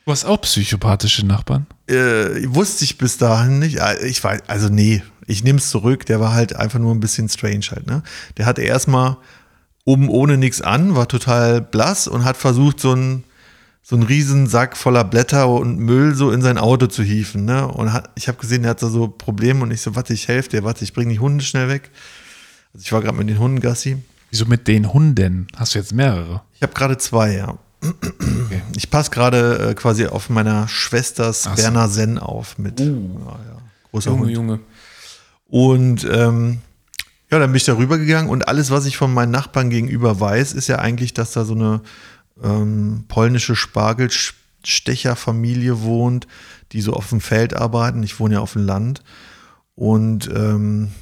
Du hast auch psychopathische Nachbarn? Äh, wusste ich bis dahin nicht. Ich war, also nee, ich nehme es zurück. Der war halt einfach nur ein bisschen strange halt. Ne? Der hatte erstmal oben ohne nichts an, war total blass und hat versucht, so einen so einen riesen Sack voller Blätter und Müll so in sein Auto zu hieven. Ne? Und hat, ich habe gesehen, er hat da so Probleme und ich so, warte, ich helfe dir, warte, ich bringe die Hunde schnell weg. Also ich war gerade mit den Hunden Gassi. Wieso mit den Hunden? Hast du jetzt mehrere? Ich habe gerade zwei, ja. Okay. Ich passe gerade äh, quasi auf meiner Schwesters Ach so. Berner Sen auf mit. Ja, ja. Großer Junge, Hund. Junge. Und ähm, ja, dann bin ich da rübergegangen und alles, was ich von meinen Nachbarn gegenüber weiß, ist ja eigentlich, dass da so eine ähm, polnische Spargelstecherfamilie wohnt, die so auf dem Feld arbeiten. Ich wohne ja auf dem Land. Und ähm,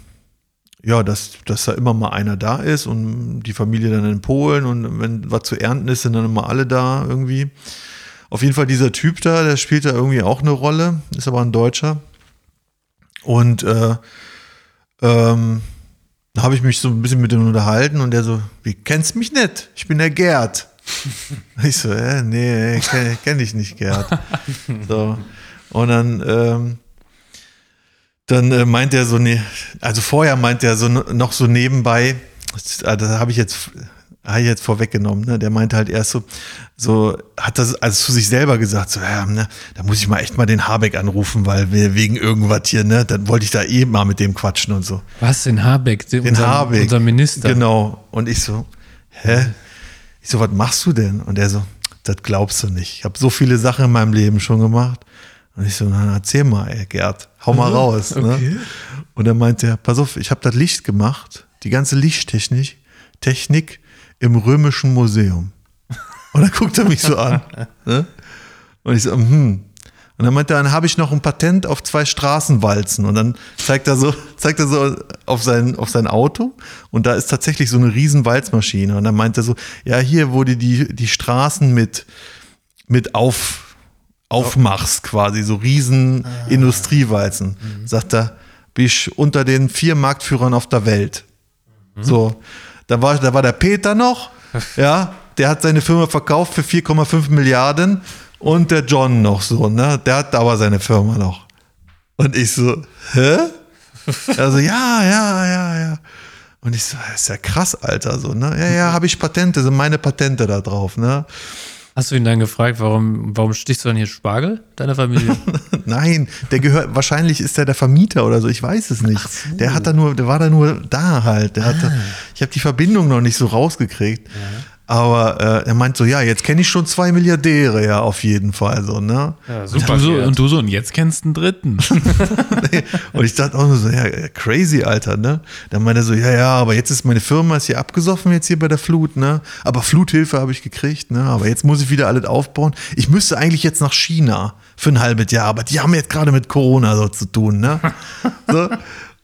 ja, dass, dass da immer mal einer da ist und die Familie dann in Polen und wenn was zu ernten ist, sind dann immer alle da irgendwie. Auf jeden Fall dieser Typ da, der spielt da irgendwie auch eine Rolle, ist aber ein Deutscher. Und äh, ähm, da habe ich mich so ein bisschen mit ihm unterhalten und der so, wie kennst mich nicht? Ich bin der Gerd. ich so, äh, nee, kenne kenn ich nicht, Gerd. So. Und dann, ähm, dann äh, meint er so, nee, also vorher meint er so noch so nebenbei, das, ah, das habe ich jetzt, ich jetzt vorweggenommen, ne? Der meinte halt erst so, so hat das also zu sich selber gesagt, so, ja, ne, da muss ich mal echt mal den Habeck anrufen, weil wir wegen irgendwas hier, ne, dann wollte ich da eh mal mit dem quatschen und so. Was, den Habeck? Den, Den unser, Habeck. Unser Minister. Genau. Und ich so, hä? Ich so, was machst du denn? Und er so, das glaubst du nicht. Ich habe so viele Sachen in meinem Leben schon gemacht. Und ich so, na, erzähl mal, ey, Gerd, hau mal raus. Ne? Und dann meinte er, pass auf, ich habe das Licht gemacht, die ganze Lichttechnik Technik im Römischen Museum. Und dann guckt er mich so an. Ne? Und ich so, hm. Und dann meinte er, dann habe ich noch ein Patent auf zwei Straßenwalzen. Und dann zeigt er so, zeigt er so auf sein, auf sein Auto. Und da ist tatsächlich so eine riesen Walzmaschine. Und dann meinte er so, ja, hier wurde die, die Straßen mit, mit auf, aufmachst quasi, so riesen Industriewalzen. Sagt er, bin ich unter den vier Marktführern auf der Welt. So, da war, da war der Peter noch, ja, der hat seine Firma verkauft für 4,5 Milliarden und der John noch so, ne, der hat aber seine Firma noch. Und ich so, hä? Also, ja, ja, ja, ja. Und ich so, das ist ja krass, Alter, so, ne? Ja, ja, habe ich Patente, sind meine Patente da drauf, ne? Hast du ihn dann gefragt, warum, warum stichst du dann hier Spargel, deiner Familie? Nein, der gehört, wahrscheinlich ist der der Vermieter oder so, ich weiß es nicht. Der hat da nur, der war da nur da halt. Der hatte, ich habe die Verbindung noch nicht so rausgekriegt. Aber äh, er meint so, ja, jetzt kenne ich schon zwei Milliardäre, ja, auf jeden Fall so, ne? Ja, Und du, so, und du so, und jetzt kennst du einen dritten. Und ich dachte auch nur so, ja, crazy, Alter, ne? Dann meinte er so, ja, ja, aber jetzt ist meine Firma ist hier abgesoffen jetzt hier bei der Flut, ne? Aber Fluthilfe habe ich gekriegt, ne? Aber jetzt muss ich wieder alles aufbauen. Ich müsste eigentlich jetzt nach China für ein halbes Jahr, aber die haben jetzt gerade mit Corona so zu tun, ne? So.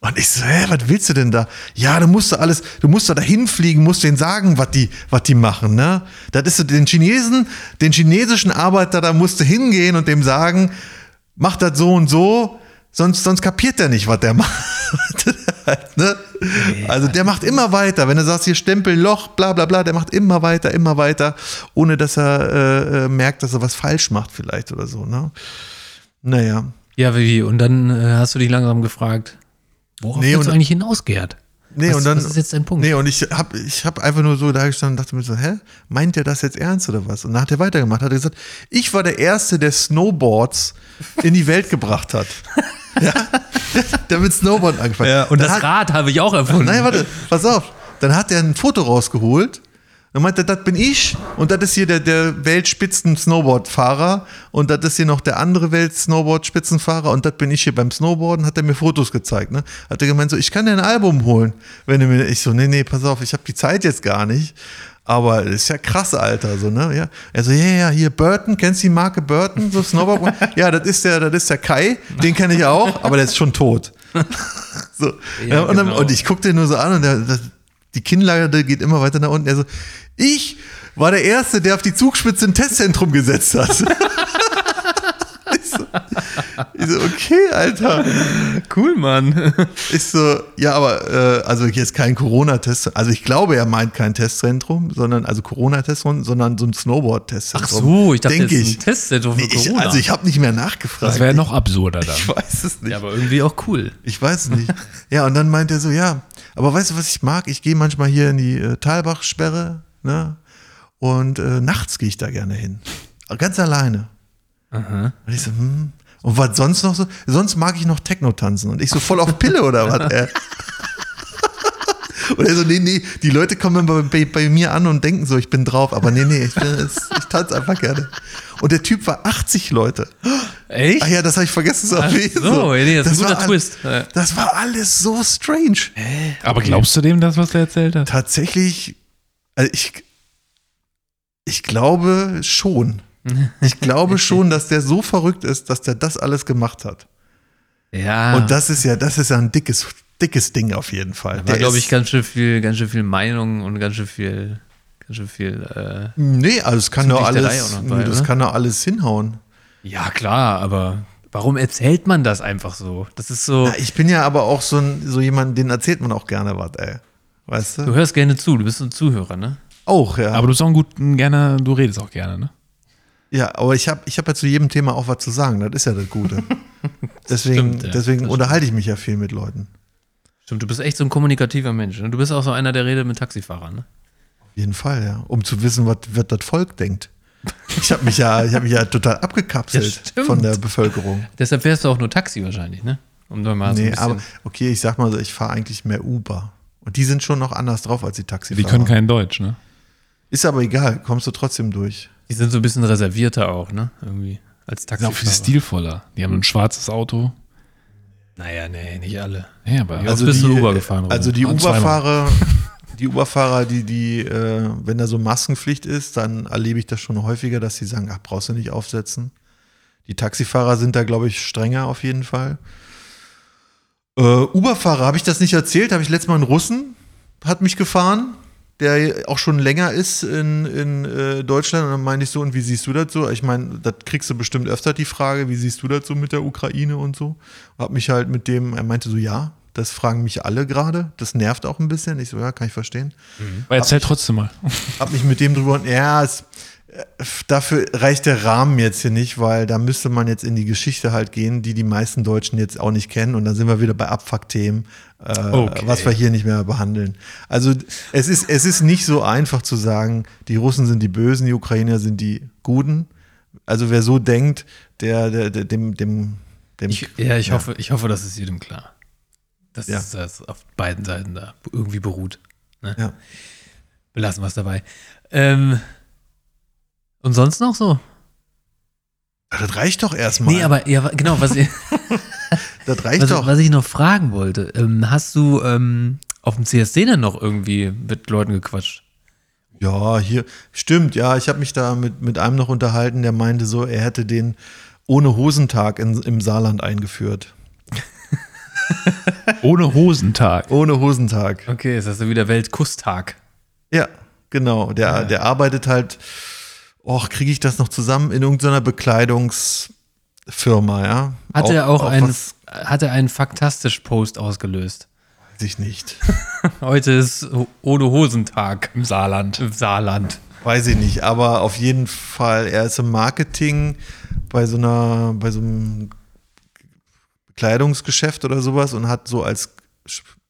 Und ich so, hä, was willst du denn da? Ja, du musst da alles, du musst da dahin fliegen, musst denen sagen, was die, was die machen, ne? Das ist so den Chinesen, den chinesischen Arbeiter, da musst du hingehen und dem sagen, mach das so und so, sonst, sonst kapiert der nicht, was der macht. ne? Also der macht immer weiter. Wenn du sagst, hier Stempel, Loch, bla bla bla, der macht immer weiter, immer weiter, ohne dass er äh, äh, merkt, dass er was falsch macht vielleicht oder so. Ne? Naja. Ja, wie? Und dann äh, hast du dich langsam gefragt, worauf Nee, willst du eigentlich hinaus, Gerd? Nee, was, und dann, was ist jetzt dein Punkt? Nee, und ich habe ich hab einfach nur so da gestanden und dachte mir so, hä, meint der das jetzt ernst oder was? Und dann hat er weitergemacht, hat er gesagt, ich war der Erste, der Snowboards in die Welt gebracht hat. ja, der mit Snowboard angefangen ja, und Dann das hat, Rad habe ich auch erfunden. Nein, warte, pass auf. Dann hat er ein Foto rausgeholt. Dann meinte er, das bin ich und das ist hier der, der Weltspitzen-Snowboard-Fahrer und das ist hier noch der andere Welt-Snowboard-Spitzenfahrer und das bin ich hier beim Snowboarden, hat er mir Fotos gezeigt. Ne? Hat er gemeint, so, ich kann dir ein Album holen, wenn du mir, ich so, nee, nee, pass auf, ich habe die Zeit jetzt gar nicht. Aber ist ja krass, Alter, so, ne? Ja. Er so, ja, ja, hier Burton, kennst du die Marke Burton, so Snowboard? ja, das ist der, das ist der Kai, den kenne ich auch, aber der ist schon tot. so. Ja, und, dann, genau. und ich guckte den nur so an und der, die Kinnlade geht immer weiter nach unten. Er so, ich war der Erste, der auf die Zugspitze ein Testzentrum gesetzt hat. ich, so, ich so, okay, Alter. Cool, Mann. Ich so, ja, aber äh, also hier ist kein Corona-Test. Also ich glaube, er meint kein Testzentrum, sondern also Corona-Testzentrum, sondern so ein Snowboard-Testzentrum. Ach so, ich dachte, Denke das ist ich. ein Testzentrum für Nee, ich, Corona. also ich habe nicht mehr nachgefragt. Das wäre noch absurder dann. ich weiß es nicht. ja, aber irgendwie auch cool. Ich weiß es nicht. Ja, und dann meint er so, ja, aber weißt du, was ich mag? Ich gehe manchmal hier in die äh, Talbach-Sperre, ne? Und äh, nachts gehe ich da gerne hin. Ganz alleine. Und ich so, hm. Und was sonst noch so? Sonst mag ich noch Techno tanzen. Und ich so voll auf Pille oder was? Äh. Und er so, nee, nee, die Leute kommen bei, bei, bei mir an und denken so, ich bin drauf. Aber nee, nee, ich, bin, ich tanze einfach gerne. Und der Typ war 80 Leute. Echt? Ah ja, das habe ich vergessen zu Ach erwähnen. so, nee, das ist ein guter war Twist. Das war alles so strange. Aber glaubst du dem das, was er erzählt hat? Tatsächlich, also ich, ich glaube schon. Ich glaube schon, dass der so verrückt ist, dass der das alles gemacht hat. Ja. Und das ist ja, das ist ja ein dickes, dickes Ding auf jeden Fall. war, Der glaube ich, ganz schön viel, ganz schön viel Meinung und ganz schön viel, ganz schön viel. Äh, Nee, also es kann doch alles, bei, das ne? kann doch alles hinhauen. ja, klar, aber warum erzählt man das einfach so? Das ist so. Ja, ich bin ja aber auch so, ein, so jemand, den erzählt man auch gerne was, ey. Weißt Du du? hörst gerne zu, du bist ein Zuhörer, ne? Auch, ja. Aber du bist auch ein gut, gerne, du redest auch gerne, ne? Ja, aber ich habe ich hab ja zu jedem Thema auch was zu sagen. Das ist ja das Gute. Deswegen, Stimmt, ja. deswegen Das unterhalte ich mich ja viel mit Leuten. Stimmt, du bist echt so ein kommunikativer Mensch. Ne? Du bist auch so einer, der redet mit Taxifahrern, ne? Auf jeden Fall, ja. Um zu wissen, was, was das Volk denkt. Ich habe mich ja, ich habe mich ja total Ja, abgekapselt stimmt. von der Bevölkerung. Deshalb fährst du auch nur Taxi wahrscheinlich, ne? Um da mal so ein nee, bisschen. aber okay, ich sag mal so, ich fahre eigentlich mehr Uber. Und die sind schon noch anders drauf als die Die Taxifahrer. können kein Deutsch, ne? Ist aber egal, kommst du trotzdem durch. Die sind so ein bisschen reservierter auch, ne? Irgendwie. Als Die sind auch viel Taxifahrer. stilvoller. Die haben ein schwarzes Auto. Naja, nee, nicht alle. Ja, aber Ja. bist du Uber gefahren, Robin? Also die Ah. Uberfahrer, die Uberfahrer, die, die, äh, wenn da so Maskenpflicht ist, dann erlebe ich das schon häufiger, dass sie sagen, ach, brauchst du nicht aufsetzen. Die Taxifahrer sind da, glaube ich, strenger auf jeden Fall. Äh, Uberfahrer, habe ich das nicht erzählt? Habe ich letztes Mal einen Russen, hat mich gefahren, der auch schon länger ist in, in äh, Deutschland. Und dann meinte ich so, und wie siehst du das so? Ich meine, das kriegst du bestimmt öfter die Frage, wie siehst du das so mit der Ukraine und so? Hab mich halt mit dem, er meinte so, ja, das fragen mich alle gerade. Das nervt auch ein bisschen. Ich so, ja, kann ich verstehen. Aber erzähl trotzdem mal. Hab mich mit dem drüber, ja, es, dafür reicht der Rahmen jetzt hier nicht, weil da müsste man jetzt in die Geschichte halt gehen, die die meisten Deutschen jetzt auch nicht kennen. Und dann sind wir wieder bei Abfuck-Themen, äh, Okay. was wir hier nicht mehr behandeln. Also es ist, es ist nicht so einfach zu sagen, die Russen sind die Bösen, die Ukrainer sind die Guten. Also wer so denkt, der, der, der dem, dem, dem Ich, ja, ich, Hoffe, ich hoffe, das ist jedem klar. Dass Ja. es das auf beiden Seiten da irgendwie beruht. Ne? Ja. Belassen wir es dabei. Ähm, und sonst noch so? das reicht doch erstmal. Nee, aber ja, genau, was, ich- das reicht was, doch. was ich noch fragen wollte. Ähm, hast du ähm, auf dem CSD denn noch irgendwie mit Leuten gequatscht? Ja, hier, stimmt, ja, ich habe mich da mit, mit einem noch unterhalten, der meinte so, er hätte den ohne Hosentag in, im Saarland eingeführt. Ohne Hosentag. Ohne Hosentag. Okay, ist das so wieder Weltkusstag? Ja, genau. Der, der arbeitet halt, och, kriege ich das noch zusammen in irgendeiner Bekleidungsfirma, ja. Hat er auch, einen, was- hat er einen faktastisch Post ausgelöst? Weiß ich nicht. Heute ist ohne Hosentag Im Saarland. im Saarland. Weiß ich nicht, aber auf jeden Fall, er ist im Marketing bei so einer, bei so einem Bekleidungsgeschäft oder sowas und hat so als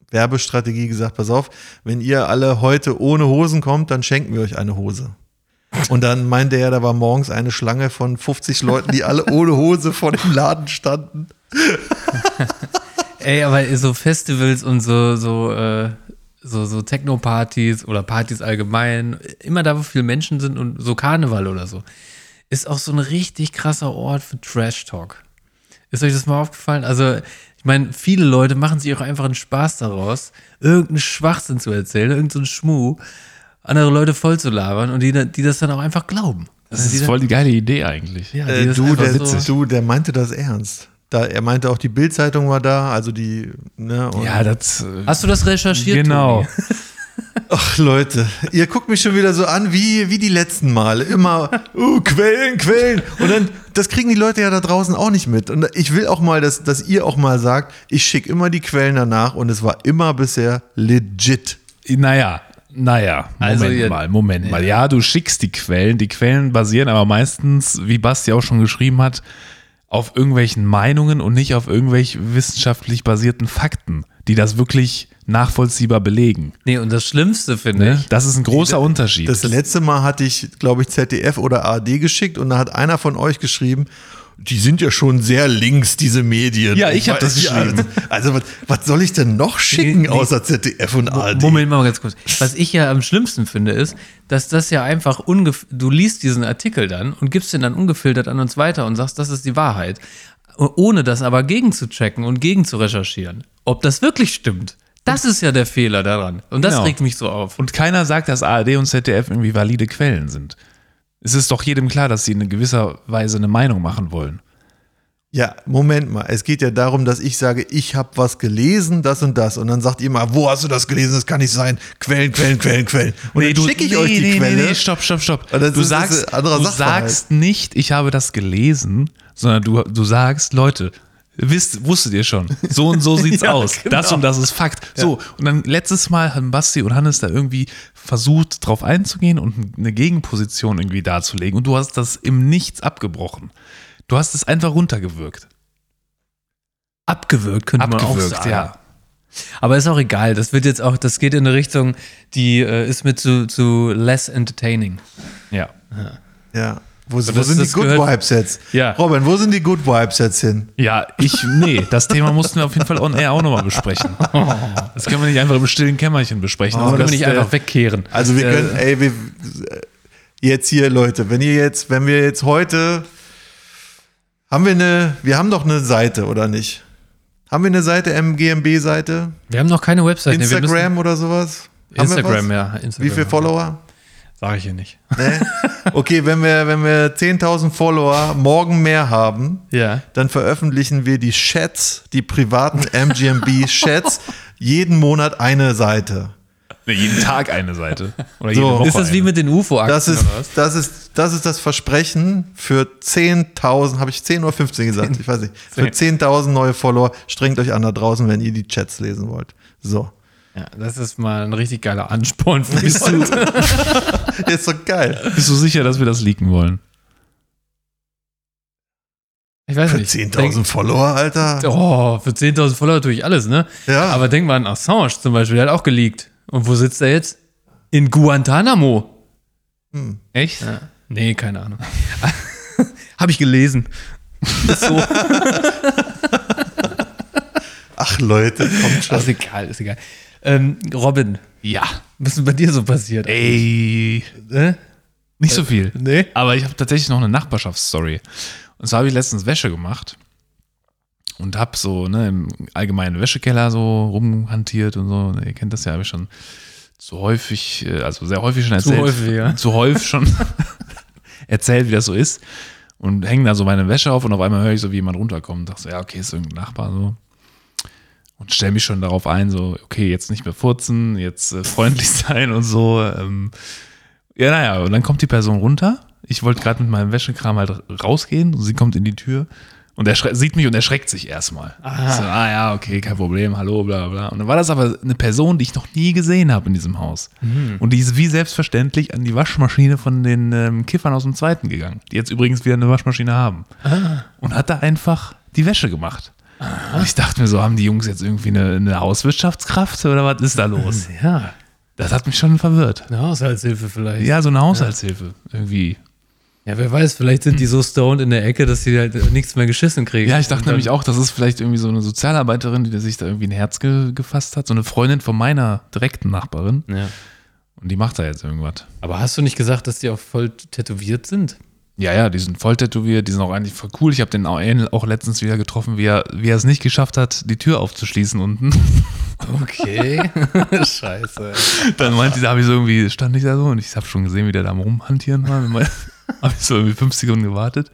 Werbestrategie gesagt, pass auf, wenn ihr alle heute ohne Hosen kommt, dann schenken wir euch eine Hose. Und dann meinte er, da war morgens eine Schlange von 50 Leuten, die alle ohne Hose vor dem Laden standen. Ey, aber so Festivals und so, so, äh, so, so Techno-Partys oder Partys allgemein, immer da, wo viele Menschen sind und so Karneval oder so, ist auch so ein richtig krasser Ort für Trash-Talk. Ist euch das mal aufgefallen? Also, ich meine, viele Leute machen sich auch einfach einen Spaß daraus, irgendeinen Schwachsinn zu erzählen, irgendeinen Schmuh, andere Leute voll zu labern und die, die das dann auch einfach glauben. Das Die ist dann- voll die geile Idee eigentlich. ja, die Äh, du, der, so, du, der meinte das ernst. Da, er meinte auch, die Bildzeitung war da, also die, ne, und Ja, das. äh, Hast du das recherchiert? Genau. Ach Leute, ihr guckt mich schon wieder so an wie, wie die letzten Male. Immer, uh, Quellen, Quellen. Und dann, das kriegen die Leute ja da draußen auch nicht mit. Und ich will auch mal, dass, dass ihr auch mal sagt, ich schicke immer die Quellen danach und es war immer bisher legit. Naja, naja, Moment Also ihr- mal, Moment mal. Ja, du schickst die Quellen. Die Quellen basieren aber meistens, wie Basti auch schon geschrieben hat, auf irgendwelchen Meinungen und nicht auf irgendwelch wissenschaftlich basierten Fakten, die das wirklich nachvollziehbar belegen. Nee, und das Schlimmste finde Ne? ich, Das ist ein großer Unterschied. Das letzte Mal hatte ich, glaube ich, ZDF oder ARD geschickt und da hat einer von euch geschrieben, die sind ja schon sehr links, diese Medien. Ja, ich hab das Ja, geschrieben. Also, was, was soll ich denn noch schicken Nee, nee. außer ZDF und ARD? Moment mal ganz kurz. Was ich ja am schlimmsten finde, ist, dass das ja einfach ungef du liest diesen Artikel dann und gibst den dann ungefiltert an uns weiter und sagst, das ist die Wahrheit. Ohne das aber gegenzuchecken und gegen zu recherchieren. Ob das wirklich stimmt. Das ist ja der Fehler daran. Und das Genau. regt mich so auf. Und keiner sagt, dass ARD und ZDF irgendwie valide Quellen sind. Es ist doch jedem klar, dass sie in gewisser Weise eine Meinung machen wollen. Ja, Moment mal. Es geht ja darum, dass ich sage, ich habe was gelesen, das und das. Und dann sagt ihr mal, wo hast du das gelesen? Das kann nicht sein. Quellen, Quellen, Quellen, Quellen. Und dann schicke ich euch die Quelle. stopp, stopp, stopp. Und das du sagst, du sagst nicht, ich habe das gelesen, sondern du, du sagst, Leute, wisst, wusstet ihr schon, so und so sieht's Ja, aus. genau. Das und das ist Fakt. So, und dann letztes Mal haben Basti und Hannes da irgendwie versucht, drauf einzugehen und eine Gegenposition irgendwie darzulegen. Und du hast das im Nichts abgebrochen. Du hast es einfach runtergewirkt. Abgewürgt, könnte man auch sagen. ja. Aber ist auch egal. Das wird jetzt auch, das geht in eine Richtung, die äh, ist mir zu, zu less entertaining. Ja. Ja. Wo, wo das- sind die das Good gehört- Vibes jetzt? Ja. Robin, wo sind die Good Vibes jetzt hin? Ja, ich, nee, das Thema mussten wir auf jeden Fall on air auch nochmal besprechen. Das können wir nicht einfach im stillen Kämmerchen besprechen. Oh, Also Können das, wir nicht äh, einfach wegkehren. Also wir Äh, können, ey, wir, jetzt hier, Leute, wenn ihr jetzt, wenn wir jetzt heute, haben wir eine, wir haben doch eine Seite, oder nicht? Haben wir eine Seite, MGMB-Seite? Wir haben noch keine Website. Nee, wir Instagram oder sowas? müssen, Haben wir Instagram, ja. Instagram, Wie viele Follower? Sag ich hier nicht. Ne? Okay, wenn wir, wenn wir 10.000 Follower morgen mehr haben, Ja. dann veröffentlichen wir die Chats, die privaten MGMB-Chats, jeden Monat eine Seite. Nee, jeden Tag eine Seite. Oder So. jede Woche Ist das wie eine. mit den UFO-Aktien Das ist, oder was? das, ist, das ist das Versprechen für 10.000, habe ich 10 oder 15 gesagt? Ich weiß nicht. Für 10.000 neue Follower. Strengt euch an da draußen, wenn ihr die Chats lesen wollt. So. Ja, das ist mal ein richtig geiler Ansporn für die Bist du, Ist doch geil. bist du sicher, dass wir das leaken wollen? Ich weiß Für nicht. 10.000 Follower, Alter. Oh, für 10.000 Follower tue ich alles, ne? Ja. Aber denk mal an Assange zum Beispiel, der hat auch geleakt. Und wo sitzt er jetzt? In Guantanamo. Echt? Ja. Nee, keine Ahnung. Habe ich gelesen. So. Ach Leute, kommt schon. ist egal, ist egal. Ähm, Robin, Ja. was ist denn bei dir so passiert? Ey. Ne? Nicht so viel. Nee. Aber ich habe tatsächlich noch eine Nachbarschaftsstory. Und zwar habe ich letztens Wäsche gemacht und habe so ne, im allgemeinen Wäschekeller so rumhantiert und so. Ihr kennt das ja, habe ich schon zu häufig, äh, also sehr häufig schon Zu erzählt. häufig, ja. Zu häufig schon erzählt, wie das so ist. Und hängen da so meine Wäsche auf und auf einmal höre ich so, wie jemand runterkommt. Und dachte so, ja, okay, ist irgendein Nachbar so. Und stelle mich schon darauf ein, so, okay, jetzt nicht mehr furzen, jetzt äh, freundlich sein und so. Ähm, ja, naja, und dann kommt die Person runter. Ich wollte gerade mit meinem Wäschekram halt rausgehen und sie kommt in die Tür und er sieht mich und erschreckt sich erstmal. So, ah ja, okay, kein Problem, hallo, bla bla. Und dann war das aber eine Person, die ich noch nie gesehen habe in diesem Haus. Und die ist wie selbstverständlich an die Waschmaschine von den ähm, Kiffern aus dem Zweiten gegangen, die jetzt übrigens wieder eine Waschmaschine haben. Und hat da einfach die Wäsche gemacht. Und ich dachte mir so, haben die Jungs jetzt irgendwie eine, eine Hauswirtschaftskraft oder was ist da los? Ja, Das hat mich schon verwirrt. eine Haushaltshilfe vielleicht. Ja, so eine Haushaltshilfe. Irgendwie. Ja, wer weiß, vielleicht sind die so stoned in der Ecke, dass sie halt nichts mehr geschissen kriegen. Ja, ich dachte nämlich auch, das ist vielleicht irgendwie so eine Sozialarbeiterin, die sich da irgendwie ein Herz ge gefasst hat. So eine Freundin von meiner direkten Nachbarin. Ja. Und die macht da jetzt irgendwas. Aber hast du nicht gesagt, dass die auch voll tätowiert sind? Ja, ja, die sind voll tätowiert, die sind auch eigentlich voll cool. Ich habe den auch, auch letztens wieder getroffen, wie er, wie er es nicht geschafft hat, die Tür aufzuschließen unten. Okay. Scheiße. Dann meinte, da habe ich so irgendwie, stand ich da so und ich habe schon gesehen, wie der da rumhantieren war. Habe ich so irgendwie fünf Sekunden gewartet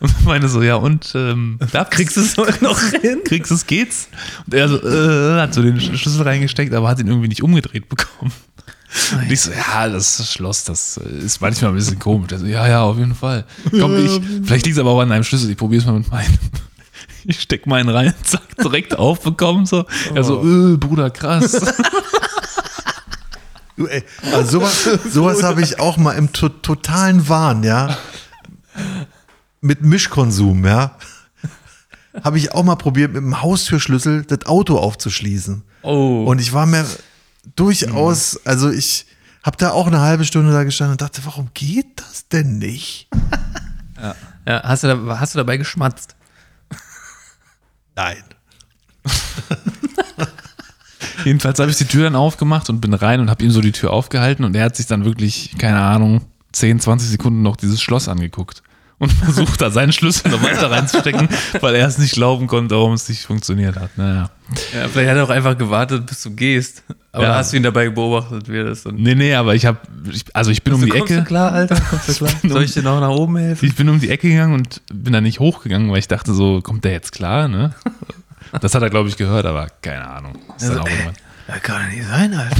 und meine so, ja und, ähm, da kriegst du es noch hin? Kriegst du es, geht's? Und er so, äh, hat so den Schlüssel reingesteckt, aber hat ihn irgendwie nicht umgedreht bekommen. Und ich so, ja, das Schloss, das ist manchmal ein bisschen komisch. So, ja, ja, auf jeden Fall. Komm, ich, vielleicht liegt es aber auch an einem Schlüssel, ich probiere es mal mit meinem. Ich steck meinen rein, zack, direkt aufbekommen, so. Er so, äh, Bruder, krass. Du, ey, also sowas, sowas habe ich auch mal im to totalen Wahn, ja. Mit Mischkonsum, ja. Habe ich auch mal probiert, mit dem Haustürschlüssel das Auto aufzuschließen. Oh. Und ich war mir durchaus, also ich habe da auch eine halbe Stunde da gestanden und dachte, warum geht das denn nicht? ja, hast, du da, hast du dabei geschmatzt? Nein. Jedenfalls habe ich die Tür dann aufgemacht und bin rein und habe ihm so die Tür aufgehalten und er hat sich dann wirklich, keine Ahnung, 10, 20 Sekunden noch dieses Schloss angeguckt und versucht da seinen Schlüssel noch weiter reinzustecken, weil er es nicht glauben konnte, warum es nicht funktioniert hat. Naja. Ja, vielleicht hat er auch einfach gewartet, bis du gehst. Aber Ja. hast du ihn dabei beobachtet, wie er das und Nee, nee, aber ich habe, ich, also ich bin um die kommst Ecke. du klar, Alter? Kommst du klar? Soll ich dir noch nach oben helfen? Ich bin um die Ecke gegangen und bin da nicht hochgegangen, weil ich dachte so, kommt der jetzt klar, ne? Das hat er, glaube ich, gehört, aber keine Ahnung. Ist dann auch irgendwann- Ja, kann doch nicht sein, Alter.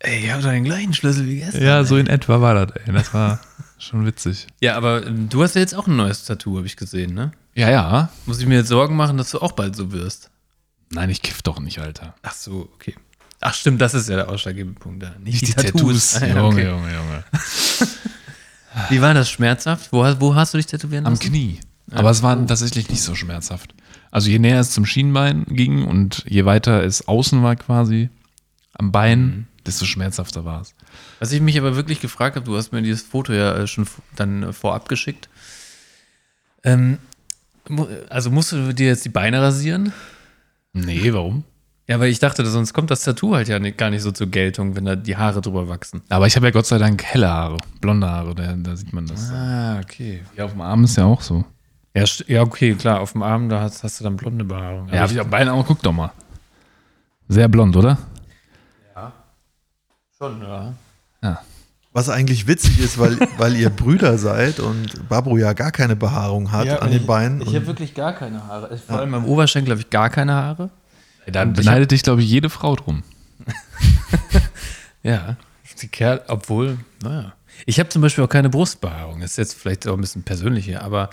Ey, ich hab doch den gleichen Schlüssel wie gestern. ja, so in etwa war das, ey. Das war schon witzig. Ja, aber ähm, du hast ja jetzt auch ein neues Tattoo, habe ich gesehen, ne? Ja, ja. Muss ich mir jetzt Sorgen machen, dass du auch bald so wirst? Nein, ich kiff doch nicht, Alter. Ach so, okay. Ach stimmt, das ist ja der ausschlaggebende Punkt da. Nicht, Die Tattoos. Ah, ja, Junge, okay. Junge, Junge. Wie war das schmerzhaft? Wo, wo hast du dich tätowieren Am lassen? Knie. Aber es war tatsächlich nicht so schmerzhaft. Also je näher es zum Schienbein ging und je weiter es außen war quasi am Bein, desto schmerzhafter war es. Was ich mich aber wirklich gefragt habe, du hast mir dieses Foto ja äh, schon dann äh, vorab geschickt. Ähm, also musst du dir jetzt die Beine rasieren? Nee, warum? Ja, weil ich dachte, sonst kommt das Tattoo halt ja nicht, gar nicht so zur Geltung, wenn da die Haare drüber wachsen. Aber ich habe ja Gott sei Dank helle Haare, blonde Haare, da, da sieht man das. Ah, okay. Ja, auf dem Arm ist ja auch so. Ja, ja okay, klar, auf dem Arm, da hast, hast du dann blonde Behaarung. Ja, Aber hab ich am Bein auch, guck doch mal. Sehr blond, oder? schon, ja. Ja. Was eigentlich witzig ist, weil, weil ihr Brüder seid und Babro ja gar keine Behaarung hat an den Beinen. Ich habe wirklich gar keine Haare. Vor allem am Oberschenkel habe ich gar keine Haare. Da Und ich beneidet dich, glaube ich, jede Frau drum. Ja, die Kerl, obwohl, naja. Ich habe zum Beispiel auch keine Brustbehaarung. Das ist jetzt vielleicht auch ein bisschen persönlich hier, aber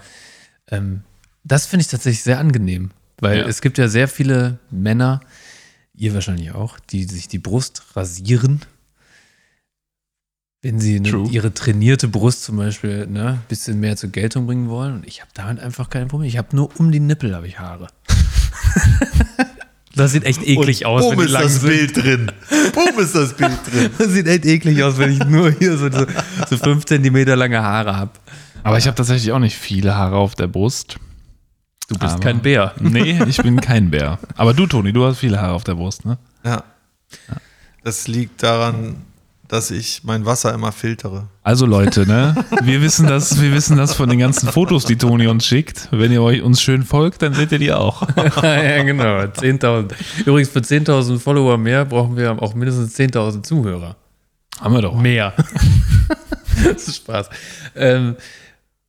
ähm, das finde ich tatsächlich sehr angenehm. Weil Ja. es gibt ja sehr viele Männer, ihr wahrscheinlich auch, die sich die Brust rasieren. Wenn sie ne, ihre trainierte Brust zum Beispiel ne, ein bisschen mehr zur Geltung bringen wollen. Und ich habe damit einfach kein Problem. Ich habe nur um die Nippel habe ich Haare. das sieht echt eklig aus, Bumm ist lang das sind. Bild drin. Bumm ist das Bild drin. Das sieht echt eklig aus, wenn ich nur hier so, so, so fünf Zentimeter lange Haare habe. Aber ich habe tatsächlich auch nicht viele Haare auf der Brust. Du bist Aber- kein Bär. Nee, ich bin kein Bär. Aber du, Toni, du hast viele Haare auf der Brust, ne? Ja. Das liegt daran, dass ich mein Wasser immer filtere. Also Leute, ne? Wir wissen das, wir wissen das von den ganzen Fotos, die Toni uns schickt. Wenn ihr euch uns schön folgt, dann seht ihr die auch. ja, genau. 10.000. Übrigens, für 10.000 Follower mehr brauchen wir auch mindestens 10.000 Zuhörer. Haben wir doch. Mehr. das ist Spaß. Ähm,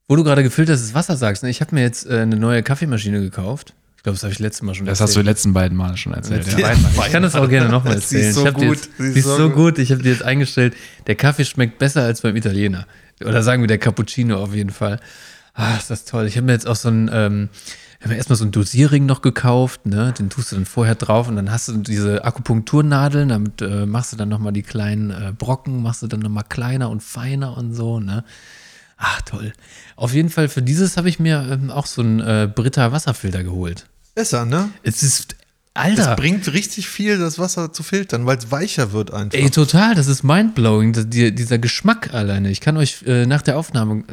wo du gerade gefiltertes Wasser sagst, ne? ich habe mir jetzt äh, eine neue Kaffeemaschine gekauft. Ich glaube, das habe ich letztes Mal schon Das hast du die letzten beiden Mal schon erzählt. Ja. Ich kann das auch gerne nochmal Sie ist erzählen. so ich gut. Jetzt, Sie ist sie ist so so gut. gut. Ich habe dir jetzt eingestellt, der Kaffee schmeckt besser als beim Italiener. Oder sagen wir der Cappuccino auf jeden Fall. Ah, ist das toll. Ich habe mir jetzt auch so ein, ähm, ich habe mir erstmal so einen Dosierring noch gekauft, ne? Den tust du dann vorher drauf und dann hast du diese Akupunkturnadeln, damit äh, machst du dann nochmal die kleinen äh, Brocken, machst du dann nochmal kleiner und feiner und so, ne? Ach, toll. Auf jeden Fall für dieses habe ich mir ähm, auch so einen äh, Britta Wasserfilter geholt. Besser, ne? Es ist, Alter. Es bringt richtig viel, das Wasser zu filtern, weil es weicher wird einfach. Ey, total, das ist mindblowing, das- die, dieser Geschmack alleine. Ich kann euch äh, nach der Aufnahme,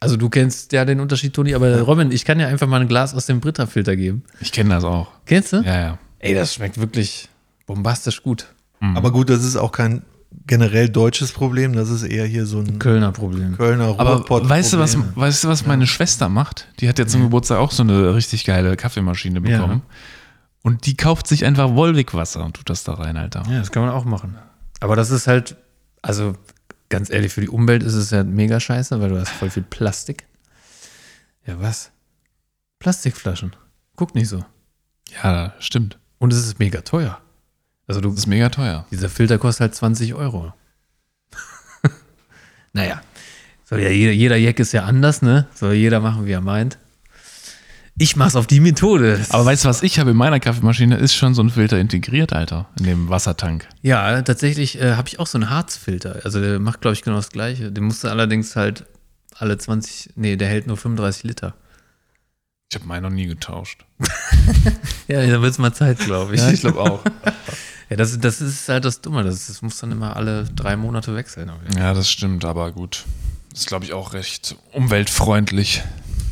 also du kennst ja den Unterschied, Toni, aber Robin, ich kann ja einfach mal ein Glas aus dem Britta-Filter geben. Ich kenne das auch. Kennst du? Ja, ja. Ey, das schmeckt wirklich bombastisch gut. Aber gut, das ist auch kein generell deutsches Problem, das ist eher hier so ein Kölner Problem. Kölner Aber weißt du, was, weißt du, was meine Schwester macht? Die hat jetzt zum Geburtstag auch so eine richtig geile Kaffeemaschine bekommen. Und die kauft sich einfach Wolwig-Wasser und tut das da rein, Alter. Ja, das kann man auch machen. Aber das ist halt, also ganz ehrlich, für die Umwelt ist es ja mega scheiße, weil du hast voll viel Plastik. Ja, was? Plastikflaschen. Guck nicht so. Ja, stimmt. Und es ist mega teuer. Also du, Das ist mega teuer. dieser Filter kostet halt 20 Euro. Naja, soll ja jeder, jeder Jack ist ja anders, ne? Soll jeder machen, wie er meint. Ich mach's auf die Methode. Aber weißt du, was ich habe in meiner Kaffeemaschine? Ist schon so ein Filter integriert, Alter, in dem Wassertank. Ja, tatsächlich äh, habe ich auch so einen Harzfilter. Also der macht, glaube ich, genau das Gleiche. Den musst du allerdings halt alle 20, nee, der hält nur 35 Liter. Ich habe meinen noch nie getauscht. Ja, da wird's mal Zeit, glaube ich. Ja, ich glaube auch. Ja, das, das ist halt das Dumme. Das, das muss dann immer alle drei Monate wechseln. Ja, das stimmt, aber gut. Ist, glaube ich, auch recht umweltfreundlich.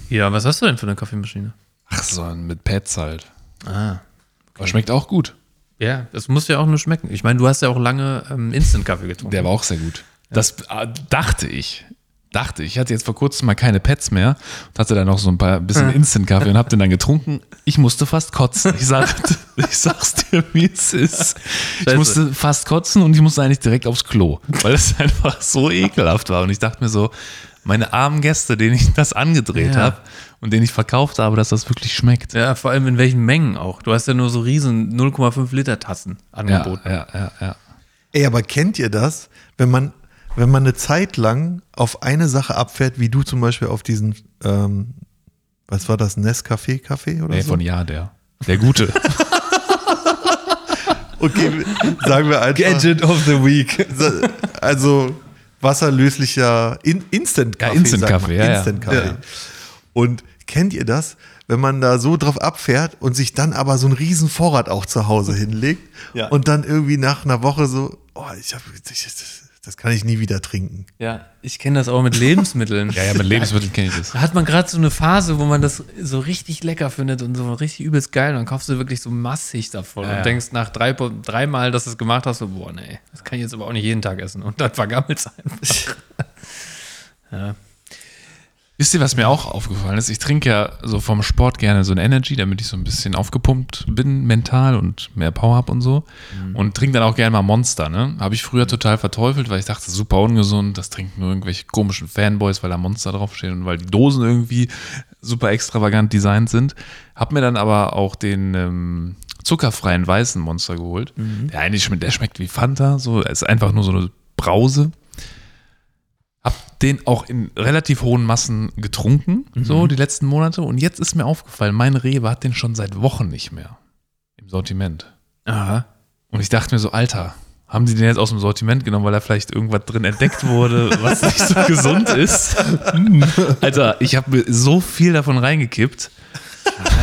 Ja, was hast du denn für eine Kaffeemaschine? Ach so, mit Pads halt. Ah. Aber schmeckt auch gut. Ja, das muss ja auch nur schmecken. Ich meine, du hast ja auch lange ähm, Instant-Kaffee getrunken. Der war auch sehr gut. Das äh, dachte ich. Dachte ich. Ich hatte jetzt vor kurzem mal keine Pads mehr und hatte dann noch so ein paar bisschen Instant-Kaffee und habe den dann getrunken. Ich musste fast kotzen. Ich, sag, ich sag's dir, wie es ist. Ich musste fast kotzen und ich musste eigentlich direkt aufs Klo, weil es einfach so ekelhaft war. Und ich dachte mir so, meine armen Gäste, denen ich das angedreht Ja. habe und denen ich verkauft habe, dass das wirklich schmeckt. Ja, vor allem in welchen Mengen auch. Du hast ja nur so riesen 0,5 Liter Tassen Ja, angeboten. ja, ja, ja. Ey, aber kennt ihr das, wenn man, wenn man eine Zeit lang auf eine Sache abfährt, wie du zum Beispiel auf diesen, ähm, was war das, Nescafé-Kaffee oder Nee, so? von ja, der. Der Gute. Okay, sagen wir einfach. of the Week. Also wasserlöslicher In Instant-Kaffee. Ja, Instant-Kaffee, sag mal. ja, ja. Instant-Kaffee. Ja. Und kennt ihr das, wenn man da so drauf abfährt und sich dann aber so einen riesen Vorrat auch zu Hause hinlegt Ja. und dann irgendwie nach einer Woche so, oh, ich hab, ich, das, kann ich nie wieder trinken. Ja, ich kenne das auch mit Lebensmitteln. Ja, ja, mit Lebensmitteln kenne ich das. Da hat man gerade so eine Phase, wo man das so richtig lecker findet und so richtig übelst geil. Und dann kaufst du wirklich so massig davon Ja, und ja. denkst nach drei, dreimal, dass du es gemacht hast, so, boah, nee, das kann ich jetzt aber auch nicht jeden Tag essen. Und dann vergammelt es einfach. ja. Wisst ihr, was mir auch aufgefallen ist? Ich trinke ja so vom Sport gerne so ein Energy, damit ich so ein bisschen aufgepumpt bin, mental und mehr Power habe und so. Und trinke dann auch gerne mal Monster, ne? Habe ich früher total verteufelt, weil ich dachte, super ungesund, das trinken nur irgendwelche komischen Fanboys, weil da Monster draufstehen und weil die Dosen irgendwie super extravagant designt sind. Hab mir dann aber auch den ähm, zuckerfreien weißen Monster geholt. Der eigentlich schmeckt, der schmeckt wie Fanta, so, er ist einfach nur so eine Brause. Hab den auch in relativ hohen Massen getrunken, so die letzten Monate. Und jetzt ist mir aufgefallen, mein Rewe hat den schon seit Wochen nicht mehr im Sortiment. Aha. Und ich dachte mir so, Alter, haben die den jetzt aus dem Sortiment genommen, weil da vielleicht irgendwas drin entdeckt wurde, was nicht so gesund ist? Alter, ich habe mir so viel davon reingekippt.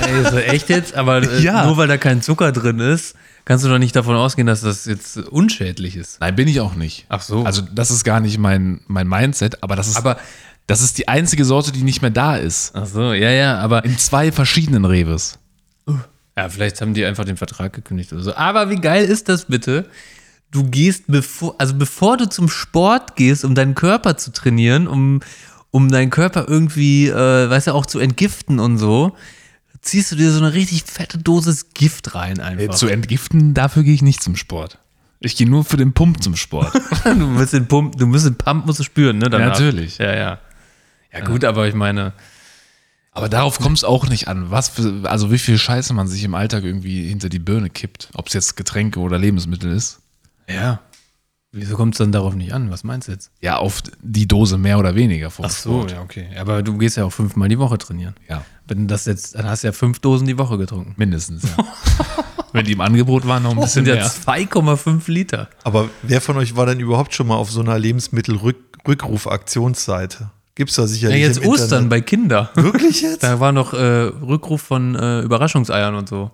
Also echt jetzt? Aber äh, Ja. nur weil da kein Zucker drin ist, kannst du doch nicht davon ausgehen, dass das jetzt unschädlich ist. Nein, bin ich auch nicht. Ach so. Also, das ist gar nicht mein, mein Mindset, aber das ist, Aber- das ist die einzige Sorte, die nicht mehr da ist. Ach so, ja, ja, aber In zwei verschiedenen Reves. Ja, vielleicht haben die einfach den Vertrag gekündigt oder so. Aber wie geil ist das bitte? Du gehst bevor, also bevor du zum Sport gehst, um deinen Körper zu trainieren, um, um deinen Körper irgendwie, äh, weißt du, auch zu entgiften und so, ziehst du dir so eine richtig fette Dosis Gift rein einfach. Zu entgiften, dafür gehe ich nicht zum Sport. Ich gehe nur für den Pump zum Sport. du musst den Pump, du musst den Pump musst du spüren, ne? danach. natürlich. Ja, ja. Ja, gut, aber ich meine, Aber darauf kommt es auch nicht an. Was für, also wie viel Scheiße man sich im Alltag irgendwie hinter die Birne kippt. Ob es jetzt Getränke oder Lebensmittel ist. ja. Wieso kommt es dann darauf nicht an? Was meinst du jetzt? Ja, auf die Dose mehr oder weniger vom Sport. ja, okay. Aber du gehst ja auch fünfmal die Woche trainieren. Ja, Wenn das jetzt, dann hast du ja fünf Dosen die Woche getrunken. mindestens. Ja. Wenn die im Angebot waren, noch ein Das bisschen sind ja mehr. 2,5 Liter. Aber wer von euch war denn überhaupt schon mal auf so einer Lebensmittelrückrufaktionsseite? Gibt's da Ja, sicherlich jetzt im Ostern Internet. bei Kinder. Wirklich jetzt? Da war noch äh, Rückruf von äh, Überraschungseiern und so.